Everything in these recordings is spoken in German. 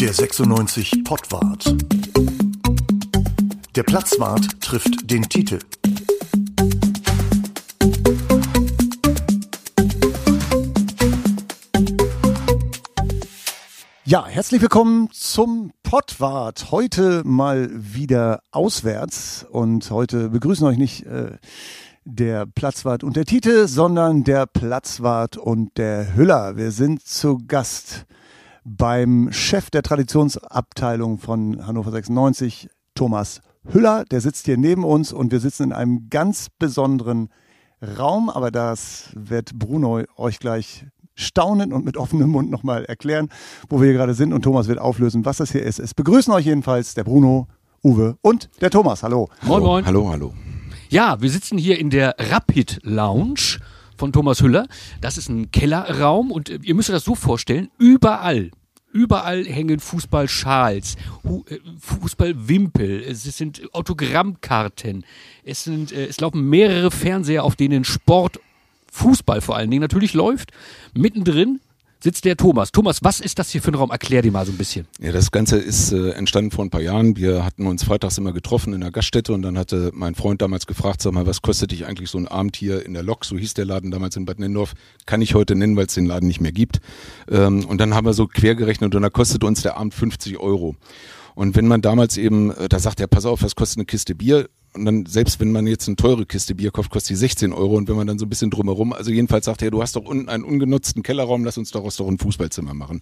Der 96 Pottwart. Der Platzwart trifft den Titel. Ja, herzlich willkommen zum Pottwart. Heute mal wieder auswärts und heute begrüßen euch nicht äh, der Platzwart und der Titel, sondern der Platzwart und der Hüller. Wir sind zu Gast beim Chef der Traditionsabteilung von Hannover 96, Thomas Hüller. Der sitzt hier neben uns und wir sitzen in einem ganz besonderen Raum, aber das wird Bruno euch gleich staunend und mit offenem Mund nochmal erklären, wo wir hier gerade sind und Thomas wird auflösen, was das hier ist. Es begrüßen euch jedenfalls der Bruno, Uwe und der Thomas. Hallo. Moin, moin. Hallo, hallo. Ja, wir sitzen hier in der Rapid Lounge von Thomas Hüller. Das ist ein Kellerraum und ihr müsst euch das so vorstellen, überall Überall hängen Fußballschals, äh, Fußballwimpel, es sind Autogrammkarten, es, sind, äh, es laufen mehrere Fernseher, auf denen Sport, Fußball vor allen Dingen natürlich läuft. Mittendrin sitzt der Thomas. Thomas, was ist das hier für ein Raum? Erklär dir mal so ein bisschen. Ja, das Ganze ist äh, entstanden vor ein paar Jahren. Wir hatten uns freitags immer getroffen in der Gaststätte und dann hatte mein Freund damals gefragt, sag mal, was kostet dich eigentlich so ein Abend hier in der Lok? So hieß der Laden damals in Bad Nennendorf. Kann ich heute nennen, weil es den Laden nicht mehr gibt. Ähm, und dann haben wir so quer gerechnet und da kostet uns der Abend 50 Euro. Und wenn man damals eben, äh, da sagt er, pass auf, was kostet eine Kiste Bier? Und dann, selbst wenn man jetzt eine teure Kiste Bier kauft, kostet die 16 Euro. Und wenn man dann so ein bisschen drumherum, also jedenfalls sagt er, du hast doch unten einen ungenutzten Kellerraum, lass uns daraus doch ein Fußballzimmer machen.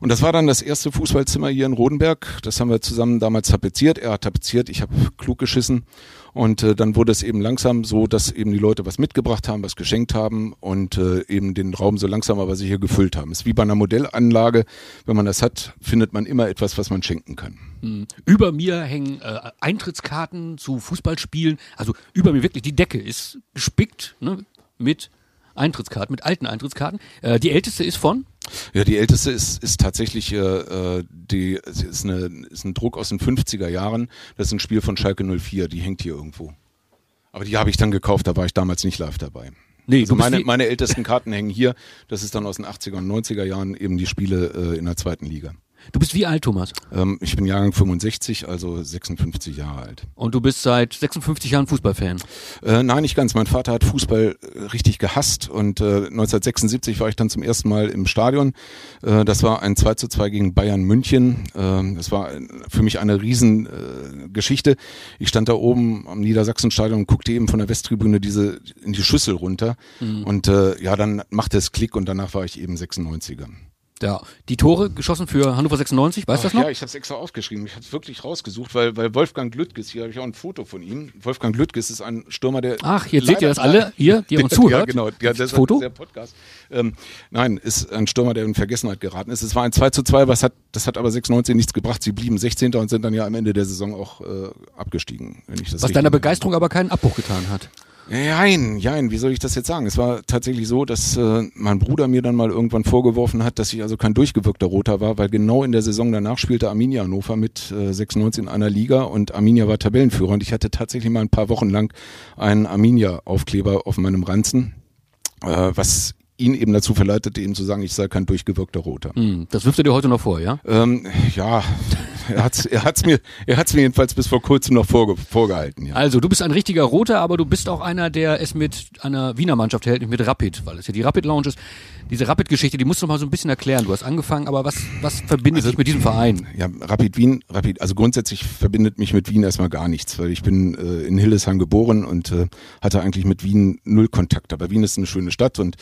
Und das war dann das erste Fußballzimmer hier in Rodenberg. Das haben wir zusammen damals tapeziert. Er hat tapeziert, ich habe klug geschissen. Und äh, dann wurde es eben langsam so, dass eben die Leute was mitgebracht haben, was geschenkt haben und äh, eben den Raum so langsam aber sicher gefüllt haben. Ist wie bei einer Modellanlage. Wenn man das hat, findet man immer etwas, was man schenken kann. Mhm. Über mir hängen äh, Eintrittskarten zu Fußballspielen. Also über mir wirklich, die Decke ist gespickt ne, mit Eintrittskarten, mit alten Eintrittskarten. Äh, die älteste ist von? Ja, die älteste ist, ist tatsächlich äh, die ist, eine, ist ein Druck aus den 50er Jahren. Das ist ein Spiel von Schalke 04, die hängt hier irgendwo. Aber die habe ich dann gekauft, da war ich damals nicht live dabei. Nee, also meine, meine ältesten Karten hängen hier. Das ist dann aus den 80er und 90er Jahren eben die Spiele äh, in der zweiten Liga. Du bist wie alt, Thomas? Ähm, ich bin Jahrgang 65, also 56 Jahre alt. Und du bist seit 56 Jahren Fußballfan? Äh, nein, nicht ganz. Mein Vater hat Fußball äh, richtig gehasst und äh, 1976 war ich dann zum ersten Mal im Stadion. Äh, das war ein 2 zu 2 gegen Bayern München. Äh, das war für mich eine Riesengeschichte. ich stand da oben am Niedersachsenstadion und guckte eben von der Westtribüne diese in die Schüssel runter. Mhm. Und äh, ja, dann machte es Klick und danach war ich eben 96er. Ja, die Tore geschossen für Hannover 96, weißt du das noch? Ja, ich habe es extra aufgeschrieben. Ich habe es wirklich rausgesucht, weil, weil Wolfgang Glüttges, hier habe ich auch ein Foto von ihm. Wolfgang Glüttges ist ein Stürmer, der. Ach, jetzt seht ihr das alle hier, die uns zuhört. Ja, genau. Ja, das Foto? Ist der Podcast. Ähm, nein, ist ein Stürmer, der in Vergessenheit geraten ist. Es war ein 2 zu 2, was hat, das hat aber 96 nichts gebracht. Sie blieben 16. und sind dann ja am Ende der Saison auch äh, abgestiegen. Wenn ich das was deiner Begeisterung aber keinen Abbruch getan hat. Nein, nein, wie soll ich das jetzt sagen? Es war tatsächlich so, dass äh, mein Bruder mir dann mal irgendwann vorgeworfen hat, dass ich also kein durchgewirkter Roter war, weil genau in der Saison danach spielte Arminia Hannover mit äh, 96 in einer Liga und Arminia war Tabellenführer und ich hatte tatsächlich mal ein paar Wochen lang einen Arminia-Aufkleber auf meinem Ranzen, äh, was ihn eben dazu verleitete, ihm zu sagen, ich sei kein durchgewirkter Roter. Mm, das wirft er dir heute noch vor, ja? Ähm, ja, er hat's, er hat's mir, er hat's mir jedenfalls bis vor kurzem noch vorge vorgehalten. Ja. Also du bist ein richtiger Roter, aber du bist auch einer, der es mit einer Wiener Mannschaft hält, nicht mit Rapid, weil es ja die Rapid Lounge ist diese Rapid-Geschichte, die musst du mal so ein bisschen erklären. Du hast angefangen, aber was, was verbindet also, dich mit diesem Verein? Ja, Rapid Wien, Rapid, also grundsätzlich verbindet mich mit Wien erstmal gar nichts, weil ich bin äh, in Hildesheim geboren und äh, hatte eigentlich mit Wien null Kontakt. Aber Wien ist eine schöne Stadt und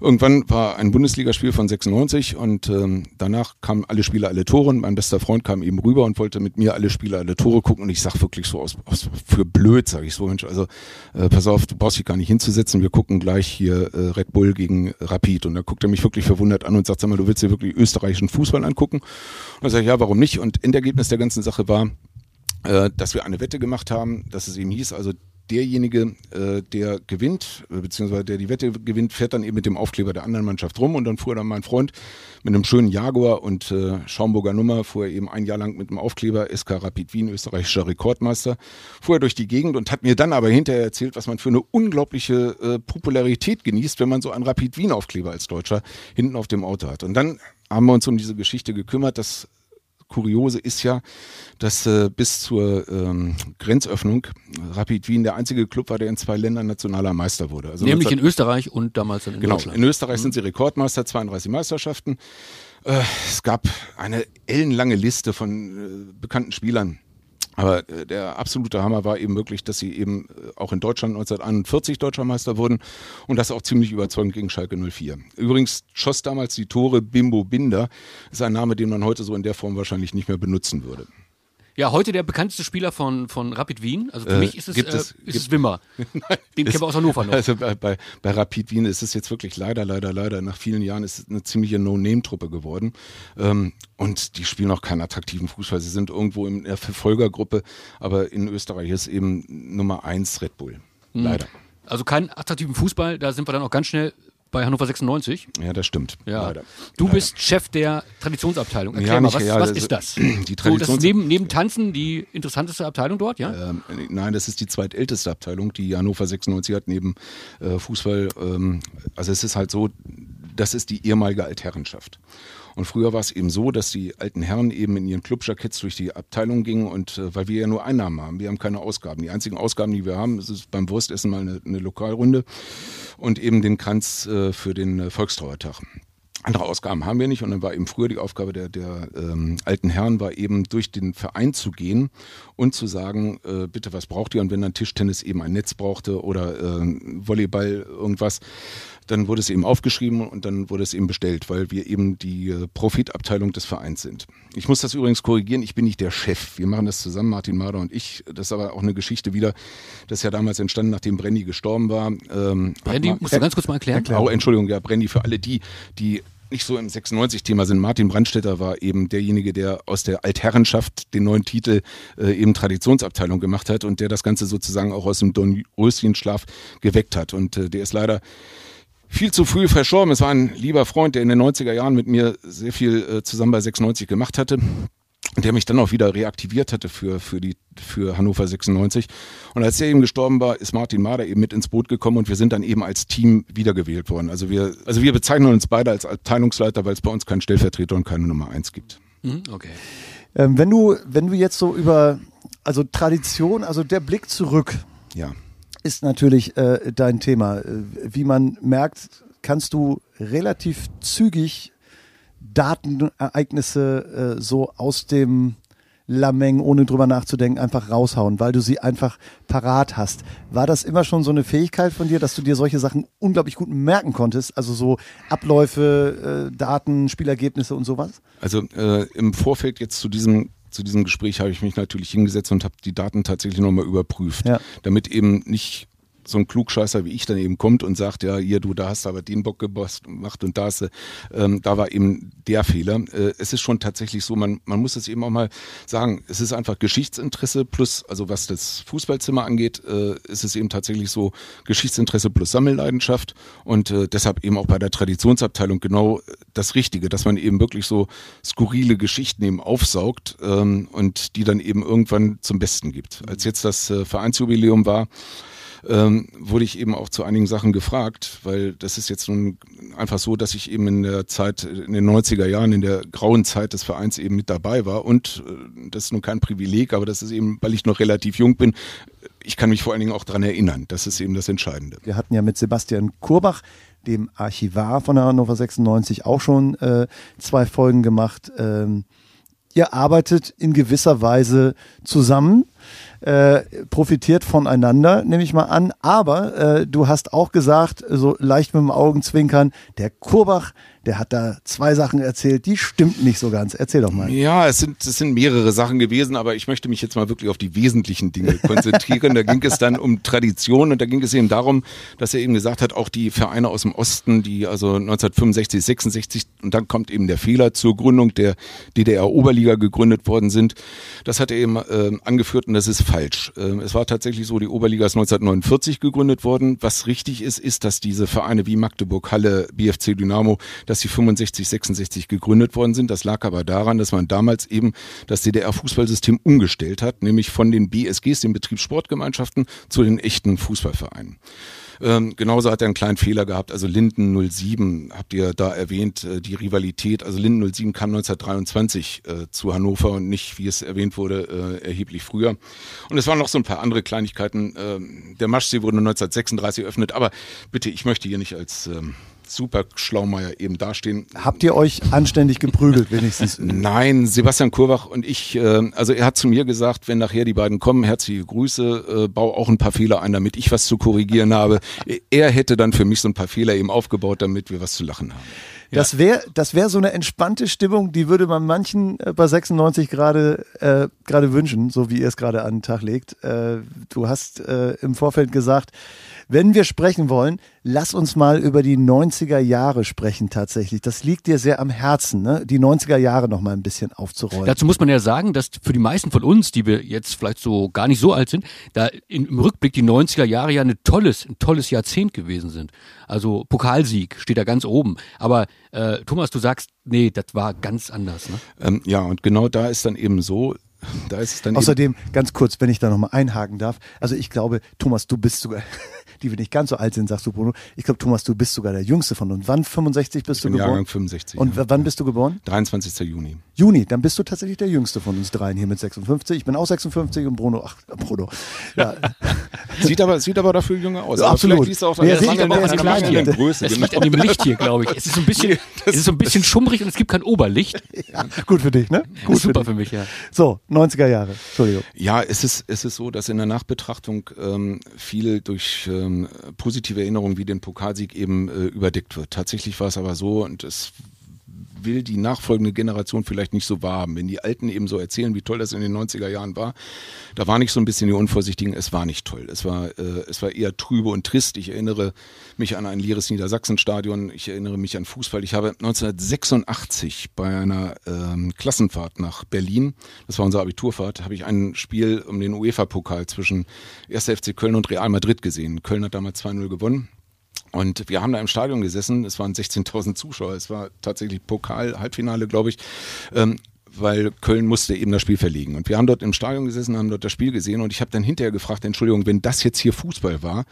irgendwann war ein Bundesligaspiel von 96 und ähm, danach kamen alle Spieler, alle Tore und mein bester Freund kam eben rüber und wollte mit mir alle Spieler, alle Tore gucken und ich sag wirklich so aus, aus für blöd, sag ich so, Mensch, also äh, pass auf, du brauchst dich gar nicht hinzusetzen, wir gucken gleich hier äh, Red Bull gegen Rapid und da guckt er mich wirklich verwundert an und sagt, sag mal, du willst dir wirklich österreichischen Fußball angucken? Und dann sage ich, ja, warum nicht? Und Endergebnis der ganzen Sache war, äh, dass wir eine Wette gemacht haben, dass es eben hieß, also derjenige, äh, der gewinnt, beziehungsweise der die Wette gewinnt, fährt dann eben mit dem Aufkleber der anderen Mannschaft rum und dann fuhr dann mein Freund mit einem schönen Jaguar und äh, Schaumburger Nummer, fuhr er eben ein Jahr lang mit dem Aufkleber SK Rapid Wien, österreichischer Rekordmeister, fuhr er durch die Gegend und hat mir dann aber hinterher erzählt, was man für eine unglaubliche äh, Popularität genießt, wenn man so einen Rapid Wien Aufkleber als Deutscher hinten auf dem Auto hat. Und dann haben wir uns um diese Geschichte gekümmert, dass Kuriose ist ja, dass äh, bis zur ähm, Grenzöffnung Rapid Wien der einzige Club war, der in zwei Ländern nationaler Meister wurde. Also Nämlich in Österreich und damals in genau, Deutschland. In Österreich mhm. sind sie Rekordmeister, 32 Meisterschaften. Äh, es gab eine ellenlange Liste von äh, bekannten Spielern. Aber äh, der absolute Hammer war eben wirklich, dass sie eben äh, auch in Deutschland 1941 Deutscher Meister wurden und das auch ziemlich überzeugend gegen Schalke 04. Übrigens schoss damals die Tore Bimbo Binder, ist ein Name, den man heute so in der Form wahrscheinlich nicht mehr benutzen würde. Ja, heute der bekannteste Spieler von, von Rapid Wien. Also für äh, mich ist es, äh, ist es Wimmer. Den kennen wir aus Hannover noch. Also bei, bei, bei Rapid Wien ist es jetzt wirklich leider, leider, leider, nach vielen Jahren ist es eine ziemliche No-Name-Truppe geworden. Ähm, und die spielen auch keinen attraktiven Fußball. Sie sind irgendwo in der Verfolgergruppe, aber in Österreich ist eben Nummer eins Red Bull. Mhm. Leider. Also keinen attraktiven Fußball, da sind wir dann auch ganz schnell bei Hannover 96. Ja, das stimmt. Ja. Leider. Du Leider. bist Chef der Traditionsabteilung. Erklär ja, mal, was, ja, was ist das? Die Traditions so, das ist neben, neben Tanzen die interessanteste Abteilung dort, ja? Ähm, nein, das ist die zweitälteste Abteilung, die Hannover 96 hat, neben äh, Fußball. Ähm, also es ist halt so, das ist die ehemalige Altherrenschaft. Und früher war es eben so, dass die alten Herren eben in ihren Clubjacketts durch die Abteilung gingen und äh, weil wir ja nur Einnahmen haben, wir haben keine Ausgaben. Die einzigen Ausgaben, die wir haben, ist beim Wurstessen mal eine, eine Lokalrunde und eben den Kranz äh, für den äh, Volkstrauertag. Andere Ausgaben haben wir nicht und dann war eben früher die Aufgabe der, der ähm, alten Herren, war eben durch den Verein zu gehen und zu sagen, äh, bitte was braucht ihr und wenn dann Tischtennis eben ein Netz brauchte oder äh, Volleyball irgendwas, dann wurde es eben aufgeschrieben und dann wurde es eben bestellt, weil wir eben die äh, Profitabteilung des Vereins sind. Ich muss das übrigens korrigieren, ich bin nicht der Chef. Wir machen das zusammen, Martin Mader und ich. Das ist aber auch eine Geschichte wieder, das ist ja damals entstanden, nachdem Brenny gestorben war. Ähm, Brenny, musst du ganz kurz mal erklären? Oh, Entschuldigung, ja, Brenny für alle die, die nicht so im 96-Thema sind. Martin Brandstetter war eben derjenige, der aus der Altherrenschaft den neuen Titel äh, eben Traditionsabteilung gemacht hat und der das Ganze sozusagen auch aus dem Dornröschenschlaf geweckt hat. Und äh, der ist leider viel zu früh verstorben. Es war ein lieber Freund, der in den 90er Jahren mit mir sehr viel äh, zusammen bei 96 gemacht hatte und der mich dann auch wieder reaktiviert hatte für, für, die, für Hannover 96. Und als er eben gestorben war, ist Martin Mader eben mit ins Boot gekommen und wir sind dann eben als Team wiedergewählt worden. Also wir, also wir bezeichnen uns beide als Abteilungsleiter, weil es bei uns keinen Stellvertreter und keine Nummer eins gibt. Mhm, okay. Ähm, wenn du, wenn du jetzt so über, also Tradition, also der Blick zurück. Ja ist natürlich äh, dein Thema. Äh, wie man merkt, kannst du relativ zügig Datenereignisse äh, so aus dem Lameng, ohne drüber nachzudenken, einfach raushauen, weil du sie einfach parat hast. War das immer schon so eine Fähigkeit von dir, dass du dir solche Sachen unglaublich gut merken konntest? Also so Abläufe, äh, Daten, Spielergebnisse und sowas? Also äh, im Vorfeld jetzt zu diesem zu diesem Gespräch habe ich mich natürlich hingesetzt und habe die Daten tatsächlich nochmal überprüft, ja. damit eben nicht so ein Klugscheißer wie ich dann eben kommt und sagt, ja, hier, du, da hast du aber den Bock gemacht und da hast du, ähm, da war eben der Fehler. Äh, es ist schon tatsächlich so, man, man muss es eben auch mal sagen, es ist einfach Geschichtsinteresse plus, also was das Fußballzimmer angeht, äh, ist es eben tatsächlich so Geschichtsinteresse plus Sammelleidenschaft und äh, deshalb eben auch bei der Traditionsabteilung genau das Richtige, dass man eben wirklich so skurrile Geschichten eben aufsaugt ähm, und die dann eben irgendwann zum Besten gibt. Als jetzt das äh, Vereinsjubiläum war, ähm, wurde ich eben auch zu einigen Sachen gefragt, weil das ist jetzt nun einfach so, dass ich eben in der Zeit, in den 90er Jahren, in der grauen Zeit des Vereins eben mit dabei war und äh, das ist nun kein Privileg, aber das ist eben, weil ich noch relativ jung bin, ich kann mich vor allen Dingen auch daran erinnern. Das ist eben das Entscheidende. Wir hatten ja mit Sebastian Kurbach, dem Archivar von Hannover 96, auch schon äh, zwei Folgen gemacht. Ähm, ihr arbeitet in gewisser Weise zusammen äh, profitiert voneinander, nehme ich mal an. Aber äh, du hast auch gesagt, so leicht mit dem Augenzwinkern, der Kurbach, der hat da zwei Sachen erzählt, die stimmt nicht so ganz. Erzähl doch mal. Ja, es sind, es sind mehrere Sachen gewesen, aber ich möchte mich jetzt mal wirklich auf die wesentlichen Dinge konzentrieren. da ging es dann um Tradition und da ging es eben darum, dass er eben gesagt hat, auch die Vereine aus dem Osten, die also 1965, 66 und dann kommt eben der Fehler zur Gründung der DDR-Oberliga gegründet worden sind. Das hat er eben äh, angeführt und das ist falsch. Äh, es war tatsächlich so, die Oberliga ist 1949 gegründet worden. Was richtig ist, ist, dass diese Vereine wie Magdeburg, Halle, BFC Dynamo, dass dass sie 65, 66 gegründet worden sind. Das lag aber daran, dass man damals eben das DDR-Fußballsystem umgestellt hat, nämlich von den BSGs, den Betriebssportgemeinschaften, zu den echten Fußballvereinen. Ähm, genauso hat er einen kleinen Fehler gehabt. Also Linden 07 habt ihr da erwähnt, äh, die Rivalität. Also Linden 07 kam 1923 äh, zu Hannover und nicht, wie es erwähnt wurde, äh, erheblich früher. Und es waren noch so ein paar andere Kleinigkeiten. Ähm, der Maschsee wurde 1936 eröffnet. Aber bitte, ich möchte hier nicht als ähm, super Schlaumeier eben dastehen. Habt ihr euch anständig geprügelt wenigstens? Nein, Sebastian Kurbach und ich, äh, also er hat zu mir gesagt, wenn nachher die beiden kommen, herzliche Grüße, äh, bau auch ein paar Fehler ein, damit ich was zu korrigieren habe. Er hätte dann für mich so ein paar Fehler eben aufgebaut, damit wir was zu lachen haben. Das wäre das wäre so eine entspannte Stimmung, die würde man manchen äh, bei 96 gerade äh, gerade wünschen, so wie ihr es gerade an den Tag legt. Äh, du hast äh, im Vorfeld gesagt, wenn wir sprechen wollen, lass uns mal über die 90er Jahre sprechen tatsächlich. Das liegt dir sehr am Herzen, ne? die 90er Jahre noch mal ein bisschen aufzurollen. Dazu muss man ja sagen, dass für die meisten von uns, die wir jetzt vielleicht so gar nicht so alt sind, da im Rückblick die 90er Jahre ja ein tolles, ein tolles Jahrzehnt gewesen sind. Also Pokalsieg steht da ganz oben. Aber äh, Thomas, du sagst, nee, das war ganz anders. Ne? Ähm, ja, und genau da ist dann eben so, da ist es dann Außerdem, ganz kurz, wenn ich da nochmal einhaken darf. Also ich glaube, Thomas, du bist sogar, die wir nicht ganz so alt sind, sagst du, Bruno. Ich glaube, Thomas, du bist sogar der Jüngste von uns. Wann 65 bist ich du bin geboren? Jahrgang 65. Und ja. wann bist du geboren? 23. Juni. Juni, dann bist du tatsächlich der Jüngste von uns dreien hier mit 56. Ich bin auch 56 und Bruno, ach, Bruno. Ja, Sieht aber, sieht aber dafür jünger aus. Ja, Aber absolut. Vielleicht liest auch an Ja, der sieht an der klein mangelnden hier. Größe. Es genau. liegt an dem Licht hier, glaube ich. Es ist so ein bisschen, es ist so ein bisschen schummrig und es gibt kein Oberlicht. gut für dich, ne? Gut Super für für mich, ja. So, 90er Jahre. Entschuldigung. Ja, es ist, es ist so, dass in der Nachbetrachtung ähm, viel durch ähm, positive Erinnerungen wie den Pokalsieg eben äh, überdeckt wird. Tatsächlich war es aber so und es will die nachfolgende Generation vielleicht nicht so wahrhaben. Wenn die Alten eben so erzählen, wie toll das in den 90er Jahren war, da war nicht so ein bisschen die Unvorsichtigen, es war nicht toll. Es war, äh, es war eher trübe und trist. Ich erinnere mich an ein leeres Niedersachsenstadion, ich erinnere mich an Fußball. Ich habe 1986 bei einer ähm, Klassenfahrt nach Berlin, das war unsere Abiturfahrt, habe ich ein Spiel um den UEFA-Pokal zwischen 1. FC Köln und Real Madrid gesehen. Köln hat damals 2-0 gewonnen. Und wir haben da im Stadion gesessen, es waren 16.000 Zuschauer, es war tatsächlich Pokal, Halbfinale, glaube ich, ähm, weil Köln musste eben das Spiel verlegen. Und wir haben dort im Stadion gesessen, haben dort das Spiel gesehen und ich habe dann hinterher gefragt, Entschuldigung, wenn das jetzt hier Fußball war,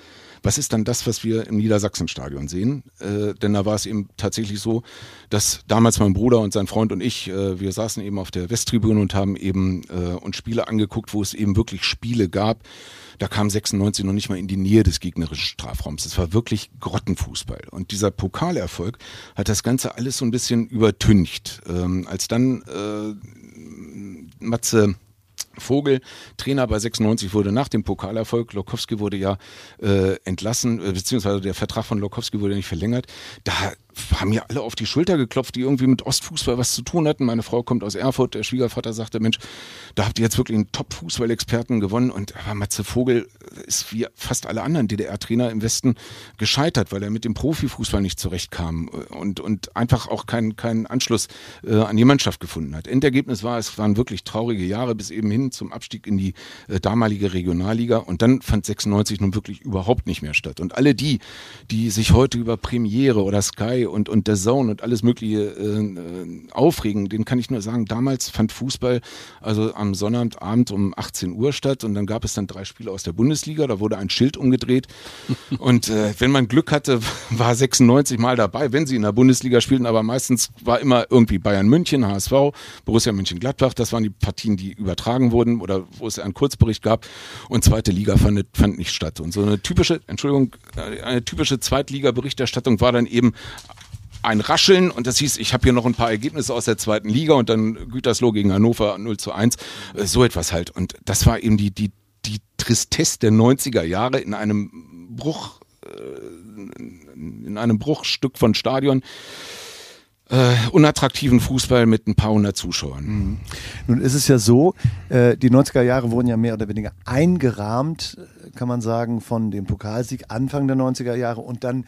was ist dann das, was wir im Niedersachsenstadion sehen? Äh, denn da war es eben tatsächlich so, dass damals mein Bruder und sein Freund und ich, äh, wir saßen eben auf der Westtribüne und haben eben äh, uns Spiele angeguckt, wo es eben wirklich Spiele gab. Da kam 96 noch nicht mal in die Nähe des gegnerischen Strafraums. Es war wirklich Grottenfußball. Und dieser Pokalerfolg hat das Ganze alles so ein bisschen übertüncht. Ähm, als dann äh, Matze Vogel, Trainer bei 96 wurde nach dem Pokalerfolg. Lokowski wurde ja äh, entlassen, äh, beziehungsweise der Vertrag von Lokowski wurde nicht verlängert. Da haben mir alle auf die Schulter geklopft, die irgendwie mit Ostfußball was zu tun hatten. Meine Frau kommt aus Erfurt, der Schwiegervater sagte, Mensch, da habt ihr jetzt wirklich einen Top-Fußballexperten gewonnen. Und aber Matze Vogel ist wie fast alle anderen DDR-Trainer im Westen gescheitert, weil er mit dem Profifußball nicht zurechtkam und, und einfach auch keinen keinen Anschluss äh, an die Mannschaft gefunden hat. Endergebnis war, es waren wirklich traurige Jahre bis eben hin zum Abstieg in die äh, damalige Regionalliga. Und dann fand 96 nun wirklich überhaupt nicht mehr statt. Und alle die, die sich heute über Premiere oder Sky und, und der Zone und alles Mögliche äh, aufregen, den kann ich nur sagen, damals fand Fußball also am Sonnabendabend um 18 Uhr statt und dann gab es dann drei Spiele aus der Bundesliga, da wurde ein Schild umgedreht. Und äh, wenn man Glück hatte, war 96 mal dabei, wenn sie in der Bundesliga spielten, aber meistens war immer irgendwie Bayern München, HSV, Borussia Mönchengladbach, das waren die Partien, die übertragen wurden oder wo es einen Kurzbericht gab. Und zweite Liga fand, fand nicht statt. Und so eine typische, Entschuldigung, äh, eine typische Zweitliga-Berichterstattung war dann eben ein Rascheln und das hieß, ich habe hier noch ein paar Ergebnisse aus der zweiten Liga und dann Gütersloh gegen Hannover 0 zu 1, äh, so etwas halt. Und das war eben die, die, die Tristesse der 90er Jahre in einem Bruch, äh, in einem Bruchstück von Stadion. Äh, unattraktiven Fußball mit ein paar hundert Zuschauern. Nun ist es ja so, äh, die 90er Jahre wurden ja mehr oder weniger eingerahmt, kann man sagen, von dem Pokalsieg Anfang der 90er Jahre und dann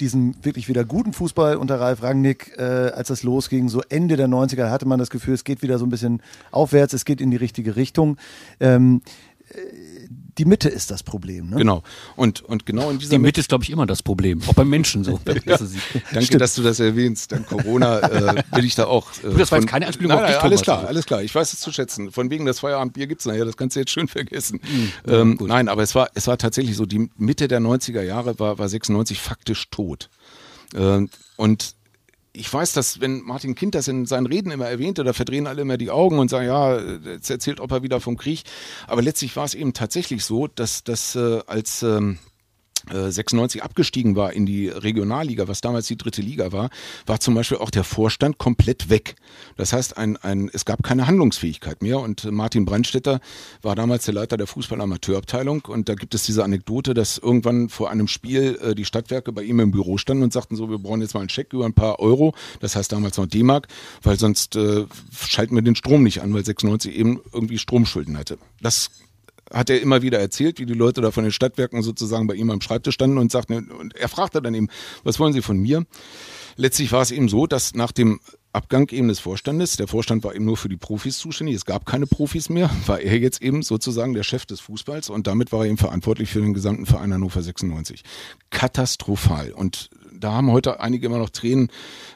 diesen wirklich wieder guten Fußball unter Ralf Rangnick, äh, als das losging, so Ende der 90er, hatte man das Gefühl, es geht wieder so ein bisschen aufwärts, es geht in die richtige Richtung. Ähm, äh, die Mitte ist das Problem. Ne? Genau. Und, und genau in dieser Die Mitte ist, glaube ich, immer das Problem. Auch beim Menschen so. sehe. Danke, Stimmt. dass du das erwähnst. Dank Corona äh, will ich da auch. Äh, Du, das war jetzt keine Anspielung nein, auf nein, dich, Alles Thomas. klar, alles klar. Ich weiß es zu schätzen. Von wegen das Feierabendbier gibt's nachher. Das kannst du jetzt schön vergessen. Hm, ähm, nein, aber es war, es war tatsächlich so. Die Mitte der 90er Jahre war, war 96 faktisch tot. Ähm, und ich weiß, dass wenn Martin Kind das in seinen Reden immer erwähnte, da verdrehen alle immer die Augen und sagen, ja, jetzt erzählt Opa wieder vom Krieg. Aber letztlich war es eben tatsächlich so, dass das äh, als ähm, äh, 96 abgestiegen war in die Regionalliga, was damals die dritte Liga war, war zum Beispiel auch der Vorstand komplett weg. Das heißt, ein, ein, es gab keine Handlungsfähigkeit mehr und äh, Martin Brandstetter war damals der Leiter der Fußball-Amateurabteilung und da gibt es diese Anekdote, dass irgendwann vor einem Spiel äh, die Stadtwerke bei ihm im Büro standen und sagten so, wir brauchen jetzt mal einen Scheck über ein paar Euro, das heißt damals noch D-Mark, weil sonst äh, schalten wir den Strom nicht an, weil 96 eben irgendwie Stromschulden hatte. Das hat er immer wieder erzählt, wie die Leute da von den Stadtwerken sozusagen bei ihm am Schreibtisch standen und sagten, und er fragte dann eben, was wollen Sie von mir? Letztlich war es eben so, dass nach dem Abgang eben des Vorstandes, der Vorstand war eben nur für die Profis zuständig, es gab keine Profis mehr, war er jetzt eben sozusagen der Chef des Fußballs und damit war er eben verantwortlich für den gesamten Verein Hannover 96. Katastrophal. Und da haben heute einige immer noch Tränen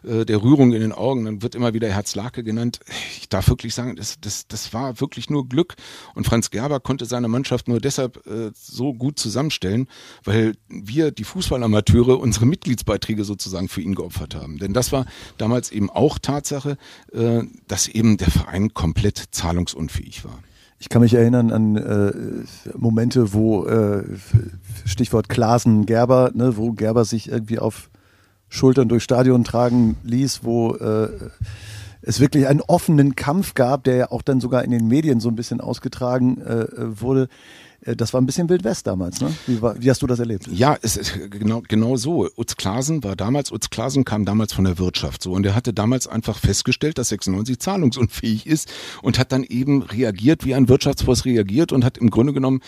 äh, der Rührung in den Augen. Dann wird immer wieder Herzlake genannt. Ich darf wirklich sagen, das, das, das war wirklich nur Glück. Und Franz Gerber konnte seine Mannschaft nur deshalb äh, so gut zusammenstellen, weil wir, die Fußballamateure, unsere Mitgliedsbeiträge sozusagen für ihn geopfert haben. Denn das war damals eben auch Tatsache, äh, dass eben der Verein komplett zahlungsunfähig war. Ich kann mich erinnern an äh, Momente, wo äh, Stichwort Klasen Gerber, ne, wo Gerber sich irgendwie auf Schultern durch Stadion tragen ließ, wo äh, es wirklich einen offenen Kampf gab, der ja auch dann sogar in den Medien so ein bisschen ausgetragen äh, wurde. Äh, Das war ein bisschen Wild West damals, ne? Wie, war, wie hast du das erlebt? Ja, es ist genau, genau so. Utz Klasen war damals, Utz Klasen kam damals von der Wirtschaft so und er hatte damals einfach festgestellt, dass 96 zahlungsunfähig ist und hat dann eben reagiert, wie ein Wirtschaftsboss reagiert und hat im Grunde genommen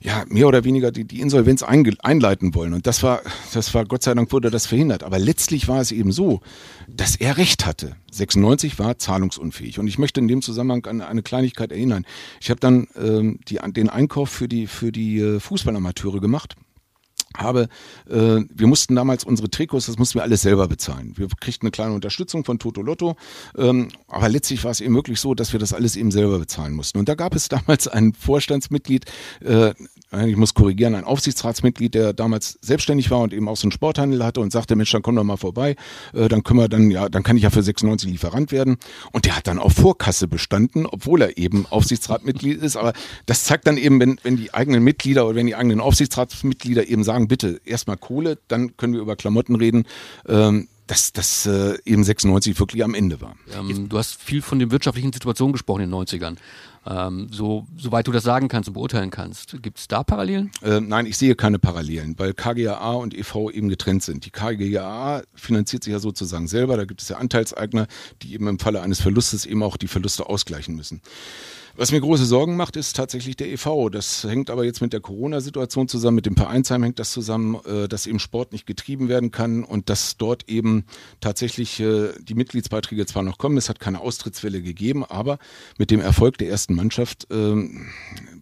ja mehr oder weniger die, die Insolvenz einleiten wollen. Und das war, das war, Gott sei Dank wurde das verhindert. Aber letztlich war es eben so, dass er recht hatte. 96 war zahlungsunfähig. Und ich möchte in dem Zusammenhang an eine Kleinigkeit erinnern. Ich habe dann ähm, die, den Einkauf für die, für die äh, Fußballamateure gemacht habe, äh, wir mussten damals unsere Trikots, das mussten wir alles selber bezahlen. Wir kriegten eine kleine Unterstützung von Toto Lotto, ähm, aber letztlich war es eben wirklich so, dass wir das alles eben selber bezahlen mussten. Und da gab es damals ein Vorstandsmitglied, äh, ich muss korrigieren, ein Aufsichtsratsmitglied, der damals selbstständig war und eben auch so einen Sporthandel hatte und sagte, Mensch, dann komm doch mal vorbei, äh, dann können wir dann, ja, dann kann ich ja für 96 Lieferant werden. Und der hat dann auf Vorkasse bestanden, obwohl er eben Aufsichtsratmitglied ist. Aber das zeigt dann eben, wenn, wenn die eigenen Mitglieder oder wenn die eigenen Aufsichtsratsmitglieder eben sagen, bitte erstmal Kohle, dann können wir über Klamotten reden. Ähm, dass das äh, eben 96 wirklich am Ende war. Ähm, du hast viel von den wirtschaftlichen Situationen gesprochen in den 90ern. Ähm, so, soweit du das sagen kannst und beurteilen kannst, gibt es da Parallelen? Äh, nein, ich sehe keine Parallelen, weil KGAA und EV eben getrennt sind. Die KGAA finanziert sich ja sozusagen selber, da gibt es ja Anteilseigner, die eben im Falle eines Verlustes eben auch die Verluste ausgleichen müssen. Was mir große Sorgen macht, ist tatsächlich der EV. Das hängt aber jetzt mit der Corona-Situation zusammen, mit dem Vereinsheim hängt das zusammen, äh, dass eben Sport nicht getrieben werden kann und dass dort eben tatsächlich äh, die Mitgliedsbeiträge zwar noch kommen, es hat keine Austrittswelle gegeben, aber mit dem Erfolg der ersten Mannschaft ähm,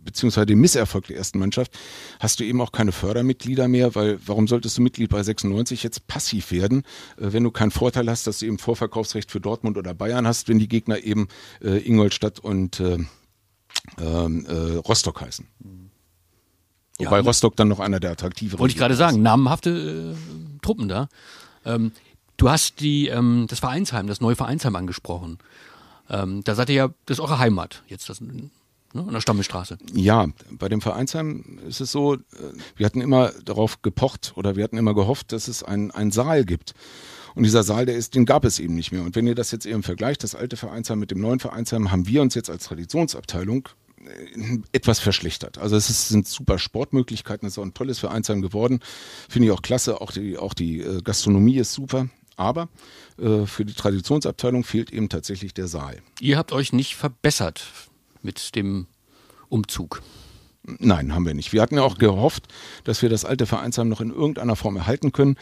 beziehungsweise dem Misserfolg der ersten Mannschaft, hast du eben auch keine Fördermitglieder mehr, weil warum solltest du Mitglied bei 96 jetzt passiv werden, äh, wenn du keinen Vorteil hast, dass du eben Vorverkaufsrecht für Dortmund oder Bayern hast, wenn die Gegner eben Ingolstadt und ähm, äh, Rostock heißen. Ja, Wobei ne? Rostock dann noch einer der attraktiveren Wollte ich gerade sagen, namenhafte äh, Truppen da. Ähm, du hast die, ähm, das Vereinsheim, das neue Vereinsheim angesprochen. Ähm, da seid ihr ja, das ist eure Heimat, jetzt das, ne, an der Stammelstraße. Ja, bei dem Vereinsheim ist es so, äh, wir hatten immer darauf gepocht oder wir hatten immer gehofft, dass es einen, einen Saal gibt. Und dieser Saal, der ist, den gab es eben nicht mehr. Und wenn ihr das jetzt eben vergleicht, das alte Vereinsheim mit dem neuen Vereinsheim, haben wir uns jetzt als Traditionsabteilung äh, etwas verschlechtert. Also es ist, sind super Sportmöglichkeiten, es ist auch ein tolles Vereinsheim geworden. Finde ich auch klasse, auch die, auch die äh, Gastronomie ist super. Aber äh, für die Traditionsabteilung fehlt eben tatsächlich der Saal. Ihr habt euch nicht verbessert mit dem Umzug. Nein, haben wir nicht. Wir hatten ja auch gehofft, dass wir das alte Vereinsheim noch in irgendeiner Form erhalten können.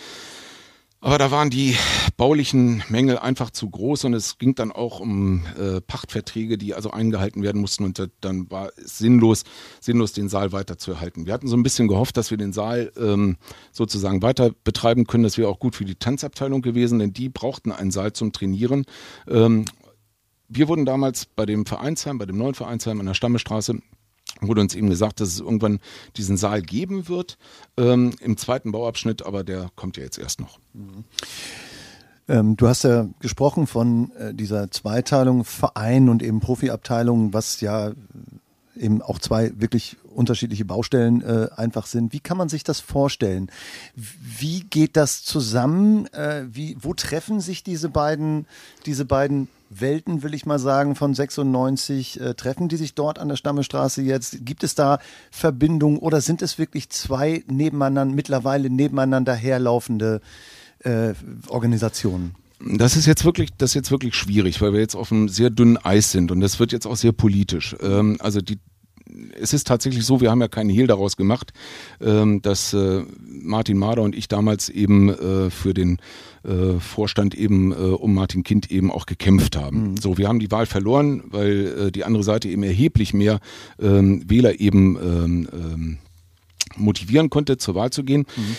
Aber da waren die baulichen Mängel einfach zu groß und es ging dann auch um äh, Pachtverträge, die also eingehalten werden mussten und dann war es sinnlos, sinnlos den Saal weiter zu erhalten. Wir hatten so ein bisschen gehofft, dass wir den Saal ähm, sozusagen weiter betreiben können. Das wäre auch gut für die Tanzabteilung gewesen, denn die brauchten einen Saal zum Trainieren. Ähm, wir wurden damals bei dem Vereinsheim, bei dem neuen Vereinsheim an der Stammestraße wurde uns eben gesagt, dass es irgendwann diesen Saal geben wird ähm, im zweiten Bauabschnitt, aber der kommt ja jetzt erst noch. Mhm. Ähm, du hast ja gesprochen von äh, dieser Zweiteilung Verein und eben Profiabteilung, was ja eben auch zwei wirklich unterschiedliche Baustellen äh, einfach sind. Wie kann man sich das vorstellen? Wie geht das zusammen? Äh, wie, wo treffen sich diese beiden, diese beiden Welten, will ich mal sagen, von 96? Äh, treffen die sich dort an der Stammestraße jetzt? Gibt es da Verbindungen oder sind es wirklich zwei nebeneinander, mittlerweile nebeneinander herlaufende äh, Organisationen? Das ist jetzt wirklich, das ist jetzt wirklich schwierig, weil wir jetzt auf einem sehr dünnen Eis sind und das wird jetzt auch sehr politisch. Ähm, also die es ist tatsächlich so, wir haben ja keinen Hehl daraus gemacht, ähm, dass äh, Martin Mader und ich damals eben äh, für den äh, Vorstand eben um Martin Kind eben auch gekämpft haben. Mhm. So, wir haben die Wahl verloren, weil die andere Seite eben erheblich mehr ähm, Wähler eben ähm, motivieren konnte, zur Wahl zu gehen. Mhm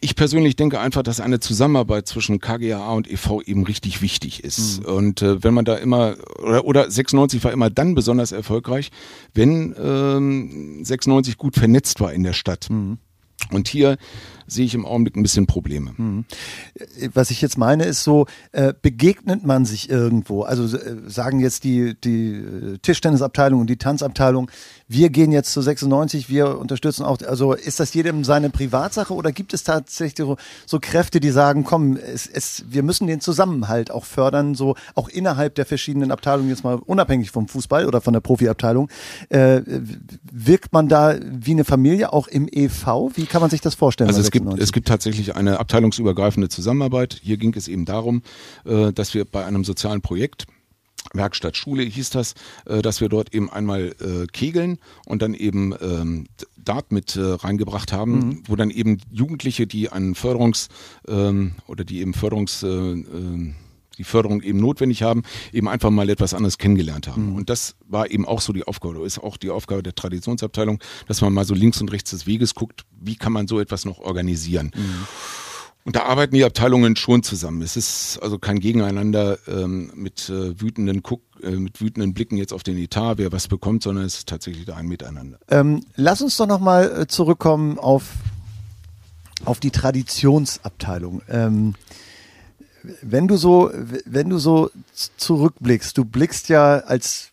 ich persönlich denke einfach, dass eine Zusammenarbeit zwischen KGAA und e.V. eben richtig wichtig ist. Mhm. Und äh, wenn man da immer, oder, oder 96 war immer dann besonders erfolgreich, wenn ähm, 96 gut vernetzt war in der Stadt. Mhm. Und hier sehe ich im Augenblick ein bisschen Probleme. Mhm. Was ich jetzt meine, ist so, äh, begegnet man sich irgendwo? Also äh, sagen jetzt die, die äh, Tischtennisabteilung und die Tanzabteilung, wir gehen jetzt zu 96, wir unterstützen auch, also ist das jedem seine Privatsache oder gibt es tatsächlich so, so Kräfte, die sagen, komm, es, es, wir müssen den Zusammenhalt auch fördern, so auch innerhalb der verschiedenen Abteilungen, jetzt mal unabhängig vom Fußball oder von der Profiabteilung, äh, wirkt man da wie eine Familie auch im EV? Wie kann man sich das vorstellen? Also es gibt, es gibt tatsächlich eine abteilungsübergreifende Zusammenarbeit. Hier ging es eben darum, äh, dass wir bei einem sozialen Projekt Werkstatt Schule hieß das, äh, dass wir dort eben einmal äh, kegeln und dann eben ähm, Dart mit äh, reingebracht haben, mhm. wo dann eben Jugendliche, die einen Förderungs ähm, oder die eben Förderungs äh, äh, die Förderung eben notwendig haben, eben einfach mal etwas anderes kennengelernt haben. Mhm. Und das war eben auch so die Aufgabe, ist auch die Aufgabe der Traditionsabteilung, dass man mal so links und rechts des Weges guckt, wie kann man so etwas noch organisieren. Mhm. Und da arbeiten die Abteilungen schon zusammen. Es ist also kein Gegeneinander ähm, mit äh, wütenden Guck, äh, mit wütenden Blicken jetzt auf den Etat, wer was bekommt, sondern es ist tatsächlich ein Miteinander. Ähm, lass uns doch nochmal äh, zurückkommen auf, auf die Traditionsabteilung. Ähm, wenn du so, wenn du so zurückblickst, du blickst ja als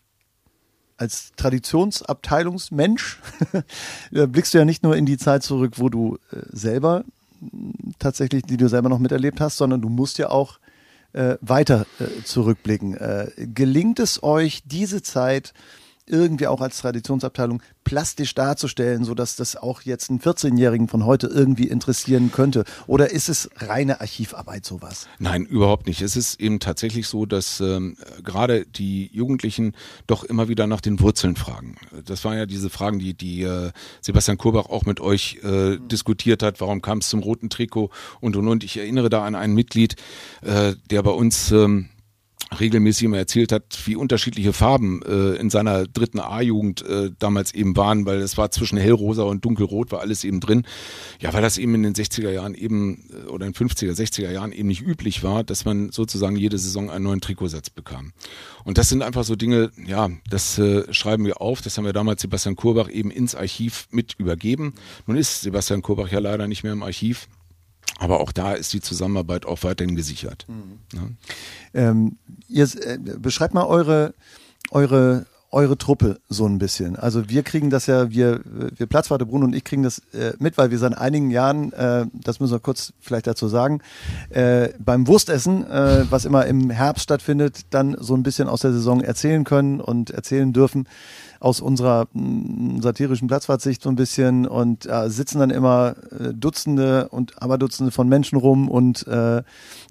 als Traditionsabteilungsmensch blickst du ja nicht nur in die Zeit zurück, wo du äh, selber tatsächlich, die du selber noch miterlebt hast, sondern du musst ja auch äh, weiter äh, zurückblicken. Äh, gelingt es euch, diese Zeit irgendwie auch als Traditionsabteilung plastisch darzustellen, so dass das auch jetzt einen 14-Jährigen von heute irgendwie interessieren könnte? Oder ist es reine Archivarbeit sowas? Nein, überhaupt nicht. Es ist eben tatsächlich so, dass ähm, gerade die Jugendlichen doch immer wieder nach den Wurzeln fragen. Das waren ja diese Fragen, die, die äh, Sebastian Kurbach auch mit euch äh, mhm. diskutiert hat. Warum kam es zum roten Trikot und und und. Ich erinnere da an ein Mitglied, äh, der bei uns ähm, regelmäßig immer erzählt hat, wie unterschiedliche Farben äh, in seiner dritten A-Jugend äh, damals eben waren, weil es war zwischen hellrosa und dunkelrot war alles eben drin. Ja, weil das eben in den 60er Jahren eben äh, oder in 50er, 60er Jahren eben nicht üblich war, dass man sozusagen jede Saison einen neuen Trikotsatz bekam. Und das sind einfach so Dinge, ja, das äh, schreiben wir auf, das haben wir damals Sebastian Kurbach eben ins Archiv mit übergeben. Nun ist Sebastian Kurbach ja leider nicht mehr im Archiv. Aber auch da ist die Zusammenarbeit auch weiterhin gesichert. Mhm. Ja. Ähm, ihr äh, beschreibt mal eure, eure, eure Truppe so ein bisschen. Also wir kriegen das ja, wir, wir Platzwarte Bruno und ich kriegen das äh, mit, weil wir seit einigen Jahren, äh, das müssen wir kurz vielleicht dazu sagen, äh, beim Wurstessen, äh, was immer im Herbst stattfindet, dann so ein bisschen aus der Saison erzählen können und erzählen dürfen aus unserer mm, satirischen Platzfahrtsicht so ein bisschen und äh, sitzen dann immer äh, Dutzende und Aberdutzende von Menschen rum und äh,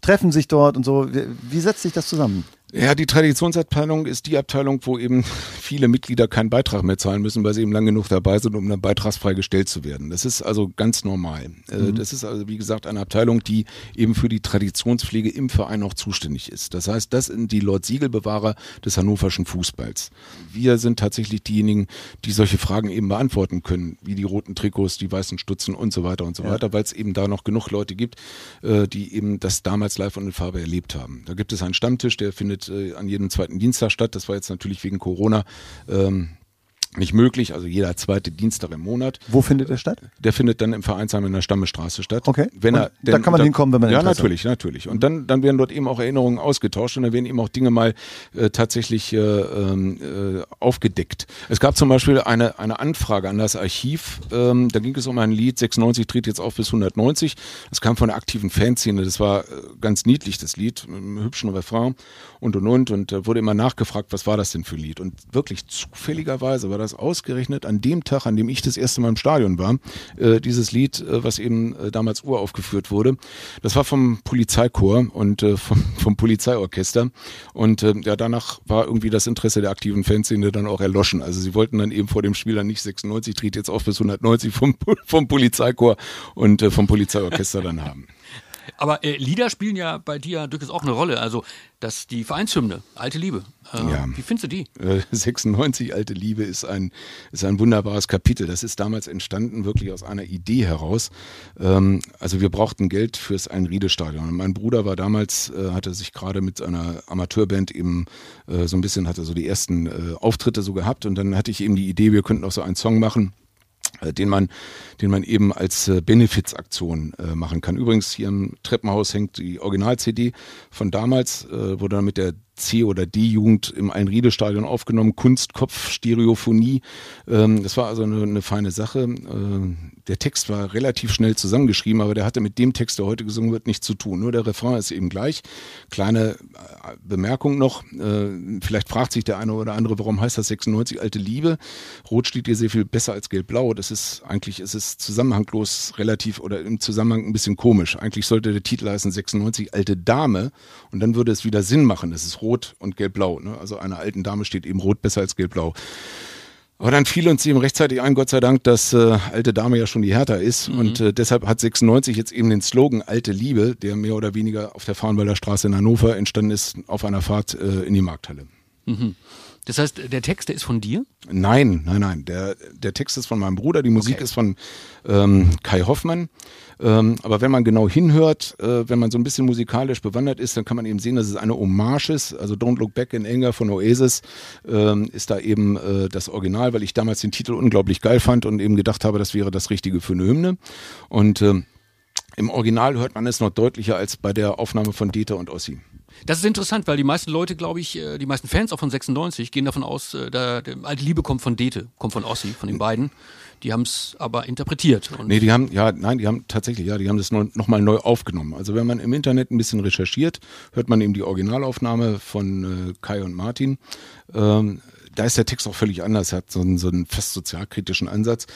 treffen sich dort und so. Wie, wie setzt sich das zusammen? Ja, die Traditionsabteilung ist die Abteilung, wo eben viele Mitglieder keinen Beitrag mehr zahlen müssen, weil sie eben lang genug dabei sind, um dann beitragsfrei gestellt zu werden. Das ist also ganz normal. Äh, mhm. Das ist also, wie gesagt, eine Abteilung, die eben für die Traditionspflege im Verein auch zuständig ist. Das heißt, das sind die Lord Siegelbewahrer des hannoverschen Fußballs. Wir sind tatsächlich diejenigen, die solche Fragen eben beantworten können, wie die roten Trikots, die weißen Stutzen und so weiter und so ja. weiter, weil es eben da noch genug Leute gibt, äh, die eben das damals live und in Farbe erlebt haben. Da gibt es einen Stammtisch, der findet findet äh, an jedem zweiten Dienstag statt. Das war jetzt natürlich wegen Corona ähm, nicht möglich, also jeder zweite Dienstag im Monat. Wo findet er statt? Der findet dann im Vereinsheim in der Stammestraße statt. Okay. Wenn er, denn, da kann man da, hinkommen, wenn man Ja, natürlich, hat. natürlich. Und dann, dann werden dort eben auch Erinnerungen ausgetauscht und dann werden eben auch Dinge mal äh, tatsächlich äh, äh, aufgedeckt. Es gab zum Beispiel eine, eine Anfrage an das Archiv, ähm, da ging es um ein Lied, 96 tritt jetzt auf bis 190. Das kam von der aktiven Fanszene, das war äh, ganz niedlich, das Lied, mit einem hübschen Refrain und und und und äh, wurde immer nachgefragt, was war das denn für ein Lied? Und wirklich zufälligerweise war das ausgerechnet an dem Tag, an dem ich das erste Mal im Stadion war, äh, dieses Lied, äh, was eben äh, damals uraufgeführt wurde. Das war vom Polizeichor und äh, vom, vom Polizeiorchester. Und äh, ja, danach war irgendwie das Interesse der aktiven Fanszene dann auch erloschen. Also sie wollten dann eben vor dem Spiel dann nicht 96, tritt jetzt auf bis 190 vom, vom Polizeichor und äh, vom Polizeiorchester dann haben. Aber äh, Lieder spielen ja bei dir durchaus auch eine Rolle. Also das die Vereinshymne, Alte Liebe. Äh, ja. Wie findest du die? 96 äh, Alte Liebe ist ein, ist ein wunderbares Kapitel. Das ist damals entstanden wirklich aus einer Idee heraus. Ähm, also wir brauchten Geld fürs Einriedestadion. Mein Bruder war damals, äh, hatte sich gerade mit einer Amateurband eben äh, so ein bisschen, hatte so die ersten äh, Auftritte so gehabt und dann hatte ich eben die Idee, wir könnten auch so einen Song machen den man, den man eben als äh, Benefizaktion äh, machen kann. Übrigens hier im Treppenhaus hängt die Original-CD von damals, äh, wurde dann mit der C- oder D-Jugend im Einriedestadion aufgenommen, Kunstkopf, Stereophonie. Ähm, das war also eine, eine feine Sache. Äh, der Text war relativ schnell zusammengeschrieben, aber der hatte mit dem Text, der heute gesungen wird, nichts zu tun. Nur der Refrain ist eben gleich. Kleine äh, Bemerkung noch, äh, vielleicht fragt sich der eine oder andere, warum heißt das 96 alte Liebe? Rot steht hier sehr viel besser als gelb-blau. Das ist eigentlich, es ist zusammenhanglos relativ oder im Zusammenhang ein bisschen komisch. Eigentlich sollte der Titel heißen 96 alte Dame und dann würde es wieder Sinn machen. Das ist rot Rot und Gelb-Blau. Ne? Also einer alten Dame steht eben Rot besser als Gelb-Blau. Aber dann fiel uns eben rechtzeitig ein, Gott sei Dank, dass äh, alte Dame ja schon die Hertha ist. Mhm. Und äh, deshalb hat 96 jetzt eben den Slogan Alte Liebe, der mehr oder weniger auf der Farnwalder Straße in Hannover entstanden ist, auf einer Fahrt äh, in die Markthalle. Mhm. Das heißt, der Text, der ist von dir? Nein, nein, nein. Der, der Text ist von meinem Bruder, die Musik okay. ist von ähm, Kai Hoffmann. Ähm, aber wenn man genau hinhört, äh, wenn man so ein bisschen musikalisch bewandert ist, dann kann man eben sehen, dass es eine Hommage ist. Also Don't Look Back in Anger von Oasis ähm, ist da eben äh, das Original, weil ich damals den Titel unglaublich geil fand und eben gedacht habe, das wäre das Richtige für eine Hymne. Und ähm, im Original hört man es noch deutlicher als bei der Aufnahme von Dieter und Ossi. Das ist interessant, weil die meisten Leute, glaube ich, äh, die meisten Fans auch von 96 gehen davon aus, äh, da, der alte Liebe kommt von Dete, kommt von Ossi, von den beiden. Die haben es aber interpretiert. Und nee, die haben, ja, nein, die haben tatsächlich, ja, die haben das nochmal neu aufgenommen. Also wenn man im Internet ein bisschen recherchiert, hört man eben die Originalaufnahme von äh, Kai und Martin. Ähm, da ist der Text auch völlig anders. Er hat so einen, so einen fast sozialkritischen Ansatz.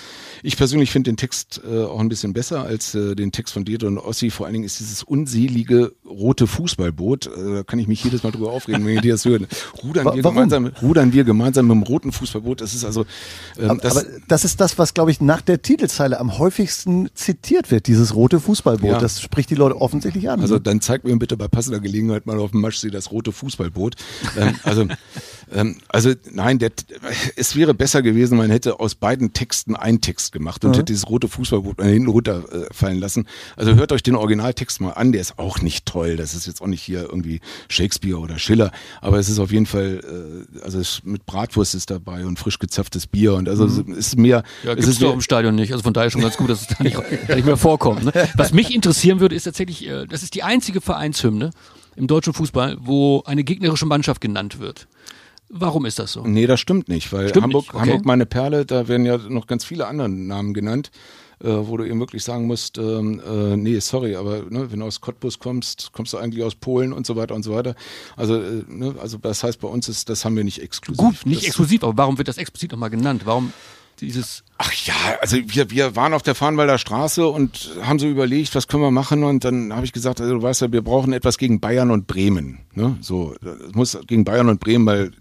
Ich persönlich finde den Text äh, auch ein bisschen besser als äh, den Text von Dieter und Ossi. Vor allen Dingen ist dieses unselige rote Fußballboot, äh, da kann ich mich jedes Mal drüber aufregen, wenn ihr das hören. Rudern wir, gemeinsam, rudern wir gemeinsam mit dem roten Fußballboot. Das ist also. Ähm, aber, das, aber das ist das, was, glaube ich, nach der Titelzeile am häufigsten zitiert wird, dieses rote Fußballboot. Ja. Das spricht die Leute offensichtlich an. Also ne? dann zeigt mir bitte bei passender Gelegenheit mal auf dem Maschsee das rote Fußballboot. ähm, also, ähm, also nein, der, es wäre besser gewesen, man hätte aus beiden Texten einen Text gemacht und mhm. hätte dieses rote Fußballboot hinten runterfallen lassen. Also hört euch den Originaltext mal an, der ist auch nicht toll. Das ist jetzt auch nicht hier irgendwie Shakespeare oder Schiller, aber es ist auf jeden Fall, äh, also mit Bratwurst ist dabei und frisch gezapftes Bier und also mhm. es ist mehr. Ja, es ist doch im Stadion nicht. Also von daher schon ganz gut, dass es da nicht, nicht mehr vorkommt. Ne? Was mich interessieren würde, ist tatsächlich, äh, das ist die einzige Vereinshymne im deutschen Fußball, wo eine gegnerische Mannschaft genannt wird. Warum ist das so? Nee, das stimmt nicht, weil stimmt Hamburg, nicht. Okay. Hamburg meine Perle, da werden ja noch ganz viele andere Namen genannt, äh, wo du eben wirklich sagen musst, ähm, äh, nee, sorry, aber ne, wenn du aus Cottbus kommst, kommst du eigentlich aus Polen und so weiter und so weiter. Also, äh, ne, also das heißt, bei uns ist, das haben wir nicht exklusiv. Gut, nicht das, exklusiv, aber warum wird das explizit nochmal genannt? Warum Dieses Ach ja, also wir, wir waren auf der Farnwalder Straße und haben so überlegt, was können wir machen und dann habe ich gesagt, also du weißt ja, wir brauchen etwas gegen Bayern und Bremen. Ne? So, es muss gegen Bayern und Bremen, weil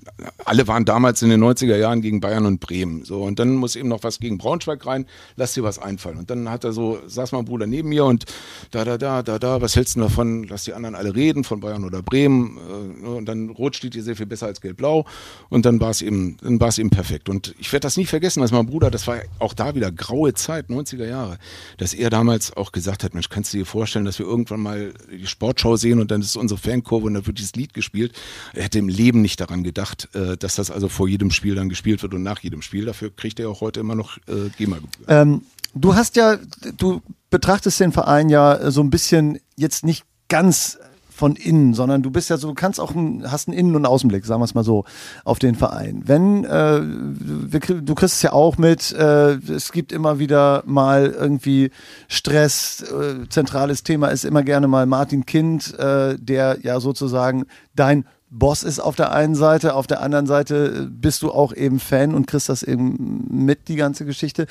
alle waren damals in den 90er Jahren gegen Bayern und Bremen. So, und dann muss eben noch was gegen Braunschweig rein, lass dir was einfallen. Und dann hat er so, saß mein Bruder neben mir und da, da, da, da, da, was hältst du davon? Lass die anderen alle reden, von Bayern oder Bremen. Äh, Und dann Rot steht dir sehr viel besser als Gelb-Blau. Und dann war es eben, dann war es eben perfekt. Und ich werde das nie vergessen, dass mein Bruder, das war auch da wieder graue Zeit, 90er Jahre, dass er damals auch gesagt hat, Mensch, kannst du dir vorstellen, dass wir irgendwann mal die Sportschau sehen und dann ist unsere Fankurve und dann wird dieses Lied gespielt. Er hätte im Leben nicht daran gedacht, äh, dass das also vor jedem Spiel dann gespielt wird und nach jedem Spiel. Dafür kriegt er auch heute immer noch äh, GEMA-Gebühren. Ähm, du hast ja, du betrachtest den Verein ja so ein bisschen jetzt nicht ganz von innen, sondern du bist ja so, du kannst auch, ein, hast einen Innen- und Außenblick, sagen wir es mal so, auf den Verein. Wenn, äh, wir, du kriegst es ja auch mit, äh, es gibt immer wieder mal irgendwie Stress, äh, zentrales Thema ist immer gerne mal Martin Kind, äh, der ja sozusagen dein Boss ist auf der einen Seite, auf der anderen Seite äh, bist du auch eben Fan und kriegst das eben mit, die ganze Geschichte.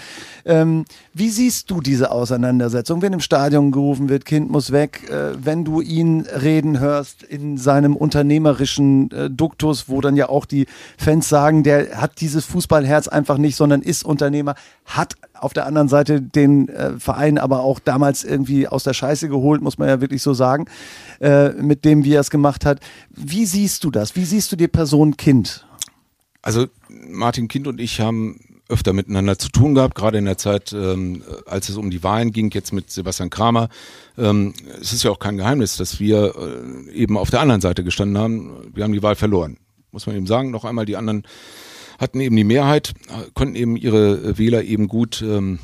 Ähm, wie siehst du diese Auseinandersetzung, wenn im Stadion gerufen wird, Kind muss weg, äh, wenn du ihn reden hörst in seinem unternehmerischen äh, Duktus, wo dann ja auch die Fans sagen, der hat dieses Fußballherz einfach nicht, sondern ist Unternehmer, hat auf der anderen Seite den äh, Verein aber auch damals irgendwie aus der Scheiße geholt, muss man ja wirklich so sagen, äh, mit dem, wie er es gemacht hat. Wie siehst du das? Wie siehst du die Person Kind? Also Martin Kind und ich haben öfter miteinander zu tun gehabt, gerade in der Zeit, ähm, als es um die Wahlen ging, jetzt mit Sebastian Kramer. Ähm, es ist ja auch kein Geheimnis, dass wir äh, eben auf der anderen Seite gestanden haben. Wir haben die Wahl verloren. Muss man eben sagen, noch einmal, die anderen hatten eben die Mehrheit, äh, konnten eben ihre Wähler eben gut ähm,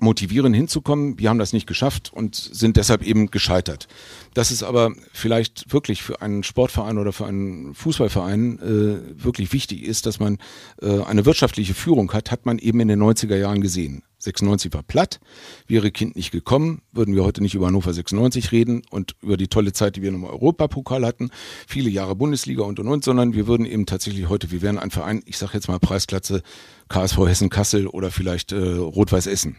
motivieren hinzukommen. Wir haben das nicht geschafft und sind deshalb eben gescheitert. Dass es aber vielleicht wirklich für einen Sportverein oder für einen Fußballverein äh, wirklich wichtig ist, dass man äh, eine wirtschaftliche Führung hat, hat man eben in den 90er Jahren gesehen. 96 war platt, wäre Kind nicht gekommen, würden wir heute nicht über Hannover 96 reden und über die tolle Zeit, die wir im Europapokal hatten, viele Jahre Bundesliga und und und, sondern wir würden eben tatsächlich heute, wir wären ein Verein, ich sage jetzt mal Preisklasse KSV Hessen Kassel oder vielleicht äh, Rot-Weiß Essen.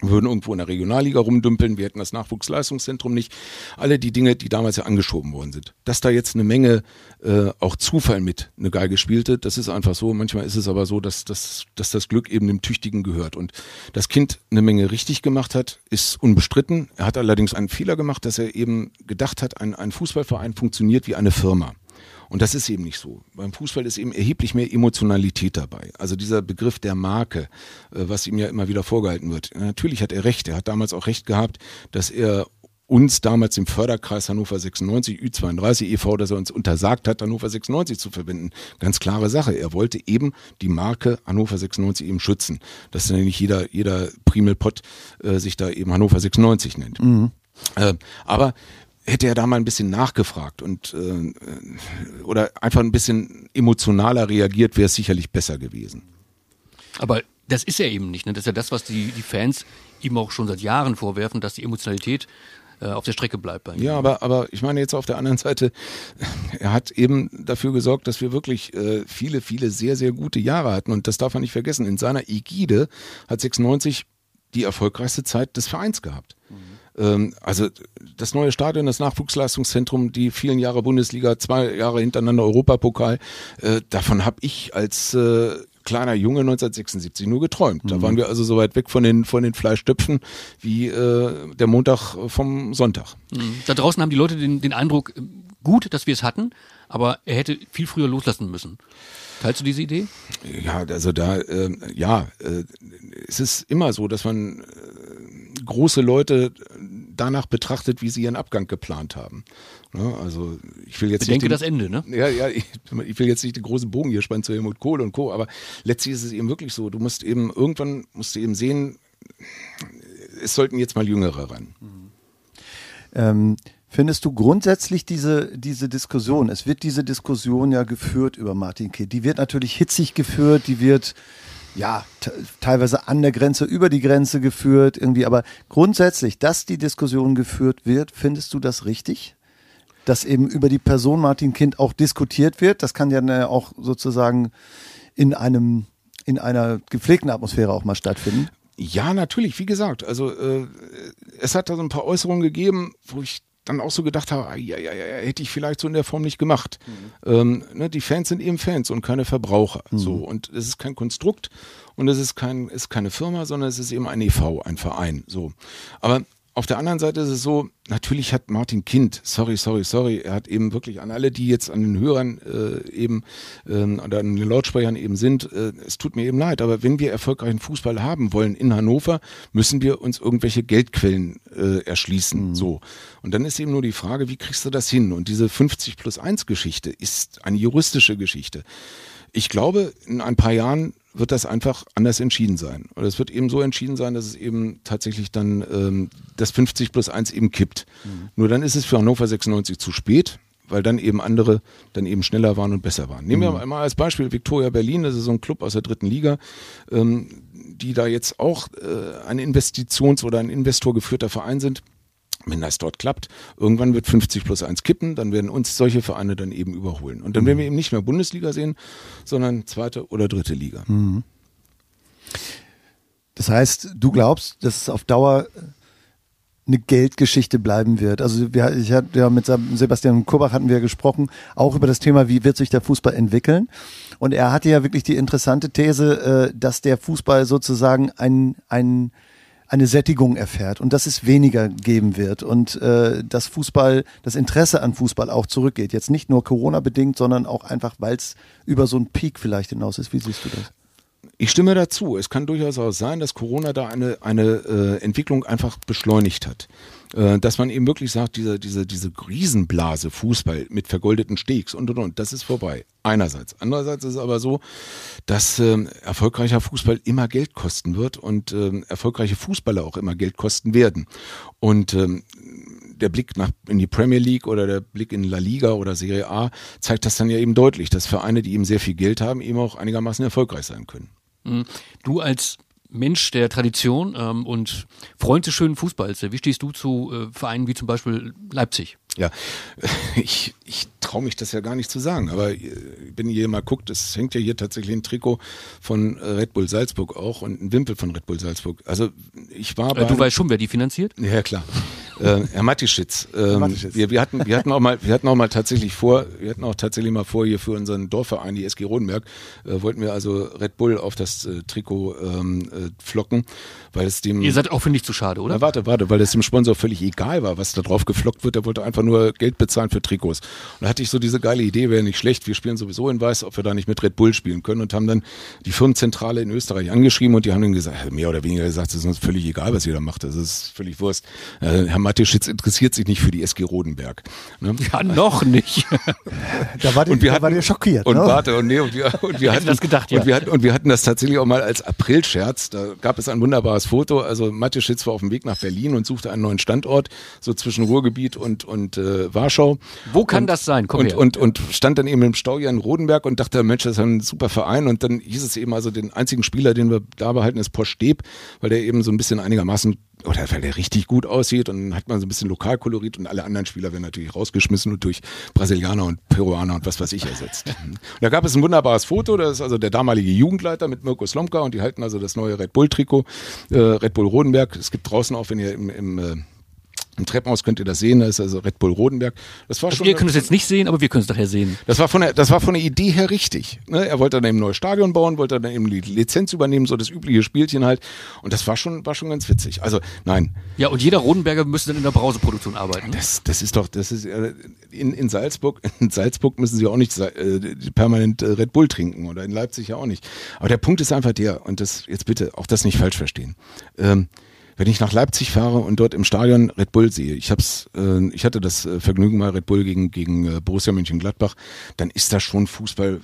Würden irgendwo in der Regionalliga rumdümpeln, wir hätten das Nachwuchsleistungszentrum nicht. Alle die Dinge, die damals ja angeschoben worden sind. Dass da jetzt eine Menge äh, auch Zufall mit eine Geige spielte, das ist einfach so. Manchmal ist es aber so, dass, dass, dass das Glück eben dem Tüchtigen gehört. Und das Kind eine Menge richtig gemacht hat, ist unbestritten. Er hat allerdings einen Fehler gemacht, dass er eben gedacht hat, ein, ein Fußballverein funktioniert wie eine Firma. Und das ist eben nicht so. Beim Fußball ist eben erheblich mehr Emotionalität dabei. Also dieser Begriff der Marke, äh, was ihm ja immer wieder vorgehalten wird. Natürlich hat er recht. Er hat damals auch recht gehabt, dass er uns damals im Förderkreis Hannover 96, Ü32 e.V., dass er uns untersagt hat, Hannover 96 zu verbinden. Ganz klare Sache. Er wollte eben die Marke Hannover 96 eben schützen. Dass dann nicht jeder, jeder Primelpott äh, sich da eben Hannover 96 nennt. Äh, aber hätte er da mal ein bisschen nachgefragt und äh, oder einfach ein bisschen emotionaler reagiert, wäre es sicherlich besser gewesen. Aber das ist ja eben nicht. Ne? Das ist ja das, was die, die Fans ihm auch schon seit Jahren vorwerfen, dass die Emotionalität äh, auf der Strecke bleibt bei ihm. Ja, aber, aber ich meine jetzt auf der anderen Seite, er hat eben dafür gesorgt, dass wir wirklich äh, viele, viele sehr, sehr gute Jahre hatten. Und das darf man nicht vergessen. In seiner Ägide hat 96 die erfolgreichste Zeit des Vereins gehabt. Ähm, also das neue Stadion, das Nachwuchsleistungszentrum, die vielen Jahre Bundesliga, zwei Jahre hintereinander Europapokal, äh, davon habe ich als äh, kleiner Junge 1976 nur geträumt. Da waren wir also so weit weg von den, von den Fleischtöpfen wie äh, der Montag vom Sonntag. Mhm. Da draußen haben die Leute den, den Eindruck, gut, dass wir es hatten, aber er hätte viel früher loslassen müssen. Teilst du diese Idee? Ja, also da, äh, ja, äh, es ist immer so, dass man große Leute danach betrachtet, wie sie ihren Abgang geplant haben. Ne? Also ich will jetzt Bedenke nicht den, das Ende, ne? Ja, ja, ich, ich will jetzt nicht den großen Bogen hier spannen zu Helmut Kohl und Co., aber letztlich ist es eben wirklich so, du musst eben, irgendwann musst du eben sehen, es sollten jetzt mal Jüngere ran. Ähm, findest du grundsätzlich diese, diese Diskussion, es wird diese Diskussion ja geführt über Martin Kind, die wird natürlich hitzig geführt, die wird ja te- teilweise an der Grenze, über die Grenze geführt, irgendwie, aber grundsätzlich, dass die Diskussion geführt wird, findest du das richtig? Dass eben über die Person Martin Kind auch diskutiert wird, das kann ja ne, auch sozusagen in einem in einer gepflegten Atmosphäre auch mal stattfinden? Ja, natürlich, wie gesagt. Also äh, es hat da so ein paar Äußerungen gegeben, wo ich dann auch so gedacht habe, ja, ja, ja, hätte ich vielleicht so in der Form nicht gemacht. Mhm. Ähm, ne, die Fans sind eben Fans und keine Verbraucher. Mhm. So und es ist kein Konstrukt und es ist kein ist keine Firma, sondern es ist eben ein EV, ein Verein. So, aber auf der anderen Seite ist es so, natürlich hat Martin Kind, sorry, sorry, sorry, er hat eben wirklich an alle, die jetzt an den Hörern äh, eben ähm, oder an den Lautsprechern eben sind, äh, es tut mir eben leid, aber wenn wir erfolgreichen Fußball haben wollen in Hannover, müssen wir uns irgendwelche Geldquellen äh, erschließen. Mhm. So. Und dann ist eben nur die Frage, wie kriegst du das hin? Und diese 50 plus 1 Geschichte ist eine juristische Geschichte. Ich glaube, in ein paar Jahren wird das einfach anders entschieden sein. Oder es wird eben so entschieden sein, dass es eben tatsächlich dann ähm, das 50 plus 1 eben kippt. Mhm. Nur dann ist es für Hannover 96 zu spät, weil dann eben andere dann eben schneller waren und besser waren. Nehmen mhm. wir mal als Beispiel Victoria Berlin, das ist so ein Club aus der dritten Liga, ähm, die da jetzt auch äh, ein Investitions- oder ein Investor geführter Verein sind wenn das dort klappt, irgendwann wird 50 plus 1 kippen, dann werden uns solche Vereine dann eben überholen. Und dann werden wir eben nicht mehr Bundesliga sehen, sondern zweite oder dritte Liga. Mhm. Das heißt, du glaubst, dass es auf Dauer eine Geldgeschichte bleiben wird. Also wir, ich hatte ja mit Sebastian Kurbach hatten wir gesprochen, auch über das Thema, wie wird sich der Fußball entwickeln. Und er hatte ja wirklich die interessante These, äh, dass der Fußball sozusagen ein, ein eine Sättigung erfährt und dass es weniger geben wird und äh, dass Fußball, das Interesse an Fußball auch zurückgeht. Jetzt nicht nur Corona-bedingt, sondern auch einfach, weil es über so einen Peak vielleicht hinaus ist. Wie siehst du das? Ich stimme dazu. Es kann durchaus auch sein, dass Corona da eine, eine äh, Entwicklung einfach beschleunigt hat. Äh, dass man eben wirklich sagt, diese, diese, diese Riesenblase Fußball mit vergoldeten Steaks und und und, das ist vorbei. Einerseits. Andererseits ist es aber so, dass ähm, erfolgreicher Fußball immer Geld kosten wird und ähm, erfolgreiche Fußballer auch immer Geld kosten werden. Und ähm, der Blick nach, in die Premier League oder der Blick in La Liga oder Serie A zeigt das dann ja eben deutlich, dass Vereine, die eben sehr viel Geld haben, eben auch einigermaßen erfolgreich sein können. Mhm. Du als Mensch der Tradition ähm, und Freund des schönen Fußballs. Wie stehst du zu äh, Vereinen wie zum Beispiel Leipzig? Ja, ich, ich traue mich das ja gar nicht zu sagen, aber äh, wenn ihr mal guckt, es hängt ja hier tatsächlich ein Trikot von äh, Red Bull Salzburg auch und ein Wimpel von Red Bull Salzburg. Also ich war bei... Du weißt schon, wer die finanziert? Ja, klar. Äh, Herr Matischitz. Ähm, wir, wir, hatten, wir hatten auch mal, wir hatten auch mal tatsächlich vor, wir hatten auch tatsächlich mal vor hier für unseren Dorfverein, die SG Rodenberg, äh, wollten wir also Red Bull auf das äh, Trikot ähm, äh, flocken, weil es dem. Ihr seid auch für nicht zu schade, oder? Na, warte, warte, weil es dem Sponsor völlig egal war, was da drauf geflockt wird. Der wollte einfach nur Geld bezahlen für Trikots. Und da hatte ich so diese geile Idee, wäre nicht schlecht. Wir spielen sowieso in Weiß, ob wir da nicht mit Red Bull spielen können und haben dann die Firmenzentrale in Österreich angeschrieben und die haben dann gesagt, mehr oder weniger gesagt, es ist uns völlig egal, was ihr da macht. Das ist völlig Wurst. Äh, Herr Matischitz interessiert sich nicht für die SG Rodenberg. Ne? Ja, noch nicht. da war, die, und wir da hatten, war schockiert. Und ne? warte, und, nee, und wir, und wir hatten das gedacht, ja. Und wir hatten, und wir hatten das tatsächlich auch mal als Aprilscherz. Da gab es ein wunderbares Foto. Also Matischitz war auf dem Weg nach Berlin und suchte einen neuen Standort, so zwischen Ruhrgebiet und, und äh, Warschau. Wo kann und, das sein? Komm und, her. und, und stand dann eben im Stau hier in Rodenberg und dachte, Mensch, das ist ein super Verein. Und dann hieß es eben, also den einzigen Spieler, den wir da behalten, ist Posch Steb, weil der eben so ein bisschen einigermaßen oder weil der richtig gut aussieht und dann hat man so ein bisschen Lokalkolorit und alle anderen Spieler werden natürlich rausgeschmissen und durch Brasilianer und Peruaner und was weiß ich ersetzt. und da gab es ein wunderbares Foto, das ist also der damalige Jugendleiter mit Mirko Slomka und die halten also das neue Red Bull Trikot, äh, Red Bull Rodenberg. Es gibt draußen auch, wenn ihr im, im äh, im Treppenhaus könnt ihr das sehen, da ist also Red Bull Rodenberg. Das war also schon. Ihr könnt es jetzt nicht sehen, aber wir können es nachher sehen. Das war von der, das war von der Idee her richtig. Ne? Er wollte dann eben ein neues Stadion bauen, wollte dann eben die Lizenz übernehmen, so das übliche Spielchen halt. Und das war schon, war schon ganz witzig. Also, nein. Ja, und jeder Rodenberger müsste dann in der Brauseproduktion arbeiten. Das, das ist doch, das ist, in, in Salzburg, in Salzburg müssen sie auch nicht äh, permanent äh, Red Bull trinken oder in Leipzig ja auch nicht. Aber der Punkt ist einfach der, und das, jetzt bitte, auch das nicht falsch verstehen. Ähm, wenn ich nach Leipzig fahre und dort im Stadion Red Bull sehe, ich hab's, äh, ich hatte das äh, Vergnügen mal Red Bull gegen gegen äh, Borussia Mönchengladbach, dann ist das schon Fußball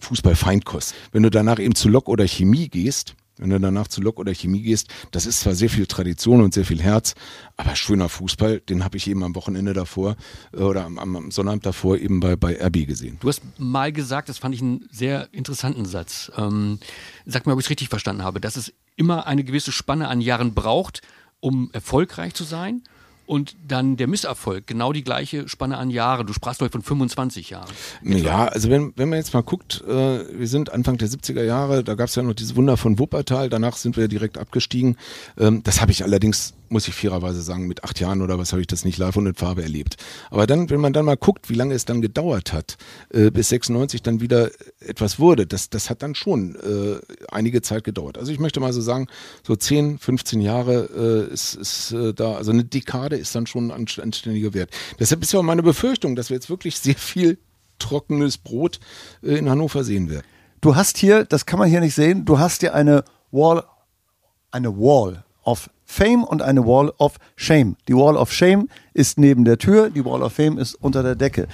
Fußball-Feindkost. Wenn du danach eben zu Lok oder Chemie gehst, wenn du danach zu Lok oder Chemie gehst, das ist zwar sehr viel Tradition und sehr viel Herz, aber schöner Fußball, den habe ich eben am Wochenende davor äh, oder am, am Sonnabend davor eben bei, bei RB gesehen. Du hast mal gesagt, das fand ich einen sehr interessanten Satz. Ähm, sag mal, ob ich es richtig verstanden habe, dass es immer eine gewisse Spanne an Jahren braucht, um erfolgreich zu sein und dann der Misserfolg, genau die gleiche Spanne an Jahren. Du sprachst doch von 25 Jahren. Ja, also wenn, wenn man jetzt mal guckt, äh, wir sind Anfang der 70er Jahre, da gab es ja noch dieses Wunder von Wuppertal, danach sind wir direkt abgestiegen. Ähm, das habe ich allerdings, muss ich fairerweise sagen, mit acht Jahren oder was habe ich das nicht live und in Farbe erlebt. Aber dann, wenn man dann mal guckt, wie lange es dann gedauert hat, äh, bis 96 dann wieder etwas wurde, das, das hat dann schon äh, einige Zeit gedauert. Also ich möchte mal so sagen, so 10, 15 Jahre äh, ist, ist äh, da, also eine Dekade ist dann schon ein anständiger Wert. Deshalb ist ja auch meine Befürchtung, dass wir jetzt wirklich sehr viel trockenes Brot äh, in Hannover sehen werden. Du hast hier, das kann man hier nicht sehen, du hast hier eine Wall, eine Wall of Fame und eine Wall of Shame. Die Wall of Shame ist neben der Tür, die Wall of Fame ist unter der Decke.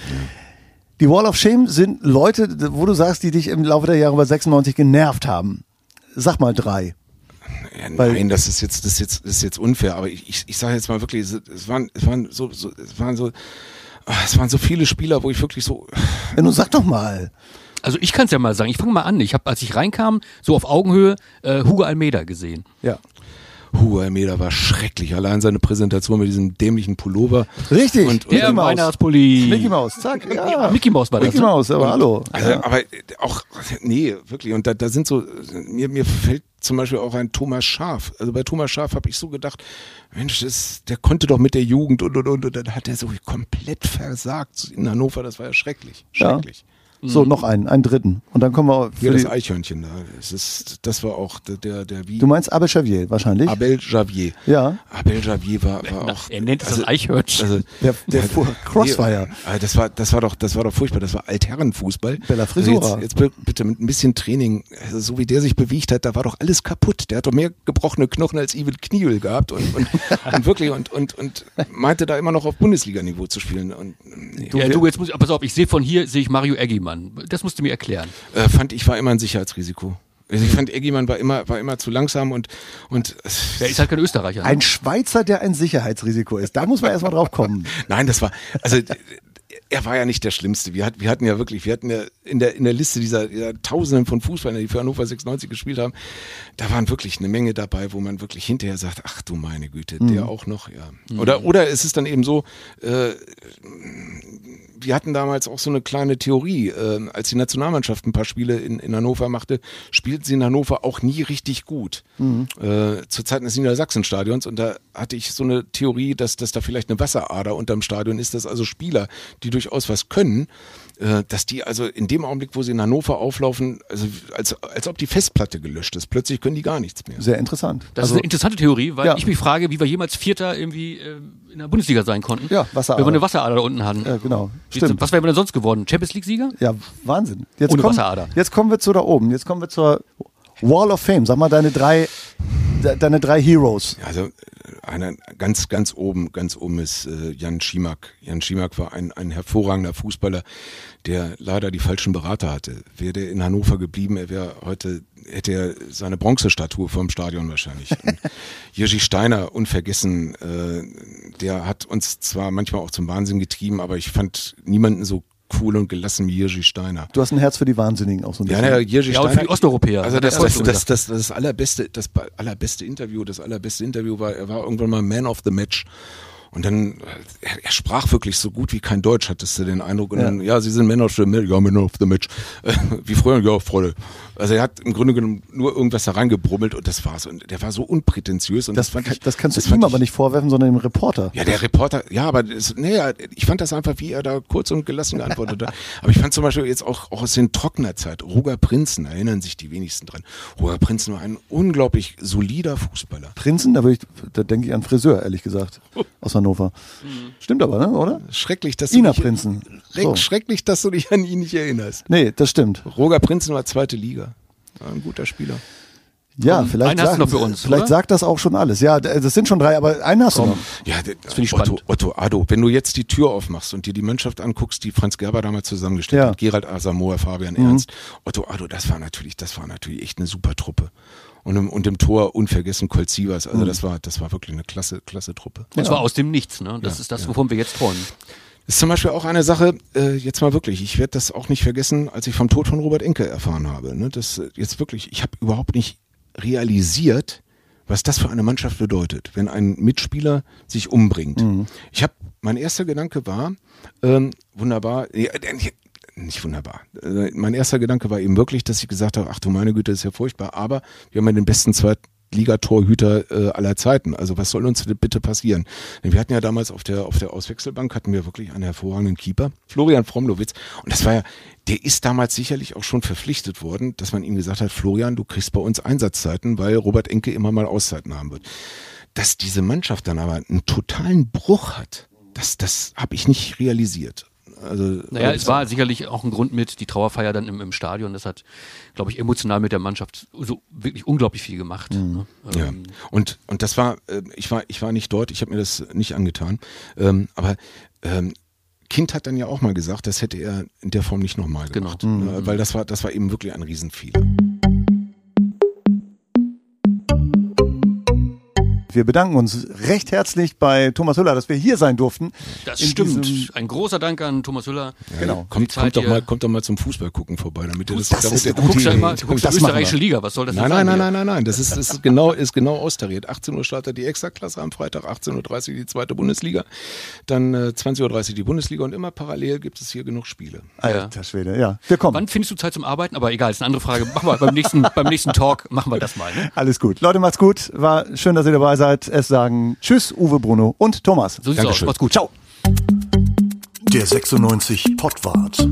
Die Wall of Shame sind Leute, wo du sagst, die dich im Laufe der Jahre bei 96 genervt haben. Sag mal drei. Ja, nein, das ist jetzt, das ist jetzt, das ist jetzt unfair. Aber ich, ich, ich sage jetzt mal wirklich, es waren, es waren so, so, es waren so, ah, es waren so viele Spieler, wo ich wirklich so. Ja, nun sag doch mal. Also ich kann es ja mal sagen, ich fange mal an. Ich habe, als ich reinkam, so auf Augenhöhe, äh, Hugo Almeida gesehen. Ja. Hugo Almeida war schrecklich. Allein seine Präsentation mit diesem dämlichen Pullover. Richtig. Und- und- Mickey Der Maus. Weihnachtspulli. Mickey Maus, zack. Ja. Mickey Maus war das. Mickey ne? Maus, aber hallo. Also, Ja. aber auch, nee, wirklich. Und da, da sind so, mir, mir fällt zum Beispiel auch ein Thomas Schaf. Also bei Thomas Schaf habe ich so gedacht, Mensch, das, der konnte doch mit der Jugend und und und und dann hat er so komplett versagt in Hannover. Das war ja schrecklich, Ja. So, noch einen, einen dritten. Und dann kommen wir Hier für das Eichhörnchen da. Das ist, das war auch der, der, der wie Du meinst Abel Xavier wahrscheinlich? Abel Javier. Ja. Abel Javier war, war auch. Er nennt es das Eichhörnchen. Also, Der, der fuhr Crossfire. Nee, äh, das war, das war doch, das war doch furchtbar. Das war Altherrenfußball. Bella Also Frisura. jetzt, jetzt bi- bitte mit ein bisschen Training. Also so wie der sich bewegt hat, da war doch alles kaputt. Der hat doch mehr gebrochene Knochen als Ivan Kniel gehabt und, und, und wirklich und, und, und meinte da immer noch auf Bundesliga-Niveau zu spielen. Und nee, ja, du, jetzt muss ich, pass auf, ich sehe von hier, sehe ich Mario Eggimann. Das musst du mir erklären. äh, fand ich war immer ein Sicherheitsrisiko. Also ich fand Eggimann war immer, war immer zu langsam und, und Der ist halt kein Österreicher. Ne? Ein Schweizer, der ein Sicherheitsrisiko ist. Da muss man erstmal drauf kommen. Nein, das war, also er war ja nicht der Schlimmste. Wir, hat, wir hatten ja wirklich, wir hatten ja in der, in der Liste dieser, dieser Tausenden von Fußballern, die für Hannover 96 gespielt haben, da waren wirklich eine Menge dabei, wo man wirklich hinterher sagt, ach du meine Güte, der auch noch, ja. Oder, oder es ist dann eben so, äh, wir hatten damals auch so eine kleine Theorie, äh, als die Nationalmannschaft ein paar Spiele in, in Hannover machte, spielten sie in Hannover auch nie richtig gut. Äh, zu Zeiten des Niedersachsenstadions und da hatte ich so eine Theorie, dass, dass da vielleicht eine Wasserader unterm Stadion ist, dass also Spieler, die durchaus was können, äh, dass die also in dem Augenblick, wo sie in Hannover auflaufen, also als, als ob die Festplatte gelöscht ist. Plötzlich können die gar nichts mehr. Sehr interessant. Das ist eine interessante Theorie, weil ja. ich mich frage, wie wir jemals Vierter irgendwie äh, in der Bundesliga sein konnten. Ja, Wasserader. Wenn wir eine Wasserader da unten hatten. Ja, genau. Stimmt. Was wären wir denn sonst geworden? Champions League-Sieger? Ja, Wahnsinn. Jetzt Ohne kommen, Wasserader. Jetzt kommen wir zu da oben. Jetzt kommen wir zur Wall of Fame. Sag mal deine drei, de, deine drei Heroes. Also äh, einer ganz, ganz oben, ganz oben ist äh, Jan Schimak. Jan Schimak war ein, ein hervorragender Fußballer, der leider die falschen Berater hatte. Wäre der in Hannover geblieben, er wäre heute, hätte er seine Bronzestatue vom Stadion wahrscheinlich. Jiří Steiner, unvergessen, äh, der hat uns zwar manchmal auch zum Wahnsinn getrieben, aber ich fand niemanden so cool und gelassen wie Jiří Steiner. Du hast ein Herz für die Wahnsinnigen auch so ein Ja, bisschen. na, Jiří Ja, und für die Osteuropäer. Also er das, das, das, das, das, allerbeste, das allerbeste Interview, das allerbeste Interview war, er war irgendwann mal Man of the Match. Und dann, er, er sprach wirklich so gut wie kein Deutsch, hattest du den Eindruck. Und Ja. dann, ja, Sie sind Man of the Match, ja, Man of the Match. Äh, Wie früher, ja, Freude. Also er hat im Grunde genommen nur irgendwas da reingebrummelt und das war's. Und der war so unprätentiös. Und Das, das, ich, das kannst du fand ihm aber nicht vorwerfen, sondern dem Reporter. ja, der Reporter, ja, aber das, nee, ich fand das einfach, wie er da kurz und gelassen geantwortet hat. Aber ich fand zum Beispiel jetzt auch, auch aus den trockener Zeit, Roger Prinzen, erinnern sich die wenigsten dran. Roger Prinzen war ein unglaublich solider Fußballer. Prinzen, da, ich, da denke ich an Friseur, ehrlich gesagt, aus Hannover. Stimmt aber, ne, oder? Schrecklich, dass Ina du dich, Prinzen. So. Schrecklich, dass du dich an ihn nicht erinnerst. Nee, das stimmt. Roger Prinzen war zweite Liga. War ein guter Spieler. Ja, Komm, vielleicht, einen hast du sagt, noch für uns, vielleicht oder? sagt das auch schon alles. Ja, das sind schon drei, aber einen hast du noch. Ja, finde ich Otto, spannend. Otto Addo, wenn du jetzt die Tür aufmachst und dir die Mannschaft anguckst, die Franz Gerber damals zusammengestellt Ja. Mhm. hat, Gerald Asamoah, Fabian Ernst, Otto Addo, das war natürlich, das war natürlich echt eine super Truppe. Und im, und im Tor unvergessen Colt Sievers, Mhm. also das war, das war wirklich eine klasse, klasse Truppe. Und zwar aus dem Nichts. Ne? Das ist das, wovon wir jetzt träumen. Das ist zum Beispiel auch eine Sache, äh, jetzt mal wirklich, ich werde das auch nicht vergessen, als ich vom Tod von Robert Enke erfahren habe. Ne? Das äh, jetzt wirklich, ich habe überhaupt nicht realisiert, was das für eine Mannschaft bedeutet, wenn ein Mitspieler sich umbringt. Mhm. Ich habe, mein erster Gedanke war, ähm, wunderbar, ja, nicht wunderbar. Äh, mein erster Gedanke war eben wirklich, dass ich gesagt habe, ach du meine Güte, das ist ja furchtbar, aber wir haben ja den besten zweiten Ligatorhüter äh, aller Zeiten. Also was soll uns bitte passieren? Denn wir hatten ja damals auf der auf der Auswechselbank hatten wir wirklich einen hervorragenden Keeper, Florian Fromlowitz. Und das war ja, der ist damals sicherlich auch schon verpflichtet worden, dass man ihm gesagt hat, Florian, du kriegst bei uns Einsatzzeiten, weil Robert Enke immer mal Auszeiten haben wird. Dass diese Mannschaft dann aber einen totalen Bruch hat, das das habe ich nicht realisiert. Also, naja, es war sicherlich auch ein Grund mit, die Trauerfeier dann im, im Stadion. Das hat, glaube ich, emotional mit der Mannschaft so wirklich unglaublich viel gemacht. Mhm. Ne? Ja. Ähm, und, und das war, äh, ich war, ich war nicht dort, ich habe mir das nicht angetan. Ähm, aber ähm, Kind hat dann ja auch mal gesagt, das hätte er in der Form nicht nochmal genau. gemacht. Genau. Mhm. Weil das war, das war eben wirklich ein Riesenfehler. Wir bedanken uns recht herzlich bei Thomas Hüller, dass wir hier sein durften. Das stimmt. Ein großer Dank an Thomas Hüller. Ja, genau. Kommt, kommt, doch mal, kommt doch mal zum Fußball gucken vorbei, damit ihr das, das damit ist, du guckst ja immer, du guckst das österreichische Liga. Was soll das nein, nein, nein, nein, nein, nein. Das ist, ist genau, ist genau austariert. 18 Uhr startet die Extraklasse am Freitag, 18.30 Uhr die zweite Bundesliga, dann äh, 20.30 Uhr die Bundesliga und immer parallel gibt es hier genug Spiele. Alter Schwede, ja. Wir kommen. Wann findest du Zeit zum Arbeiten? Aber egal, ist eine andere Frage. Machen wir beim nächsten, beim nächsten Talk machen wir das mal. Ne? Alles gut. Leute, macht's gut. War schön, dass ihr dabei seid. Es sagen Tschüss, Uwe, Bruno und Thomas. So sieht's aus. Macht's gut. Ciao. Der 96 Pottwart.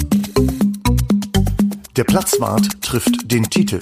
Der Platzwart trifft den Titel.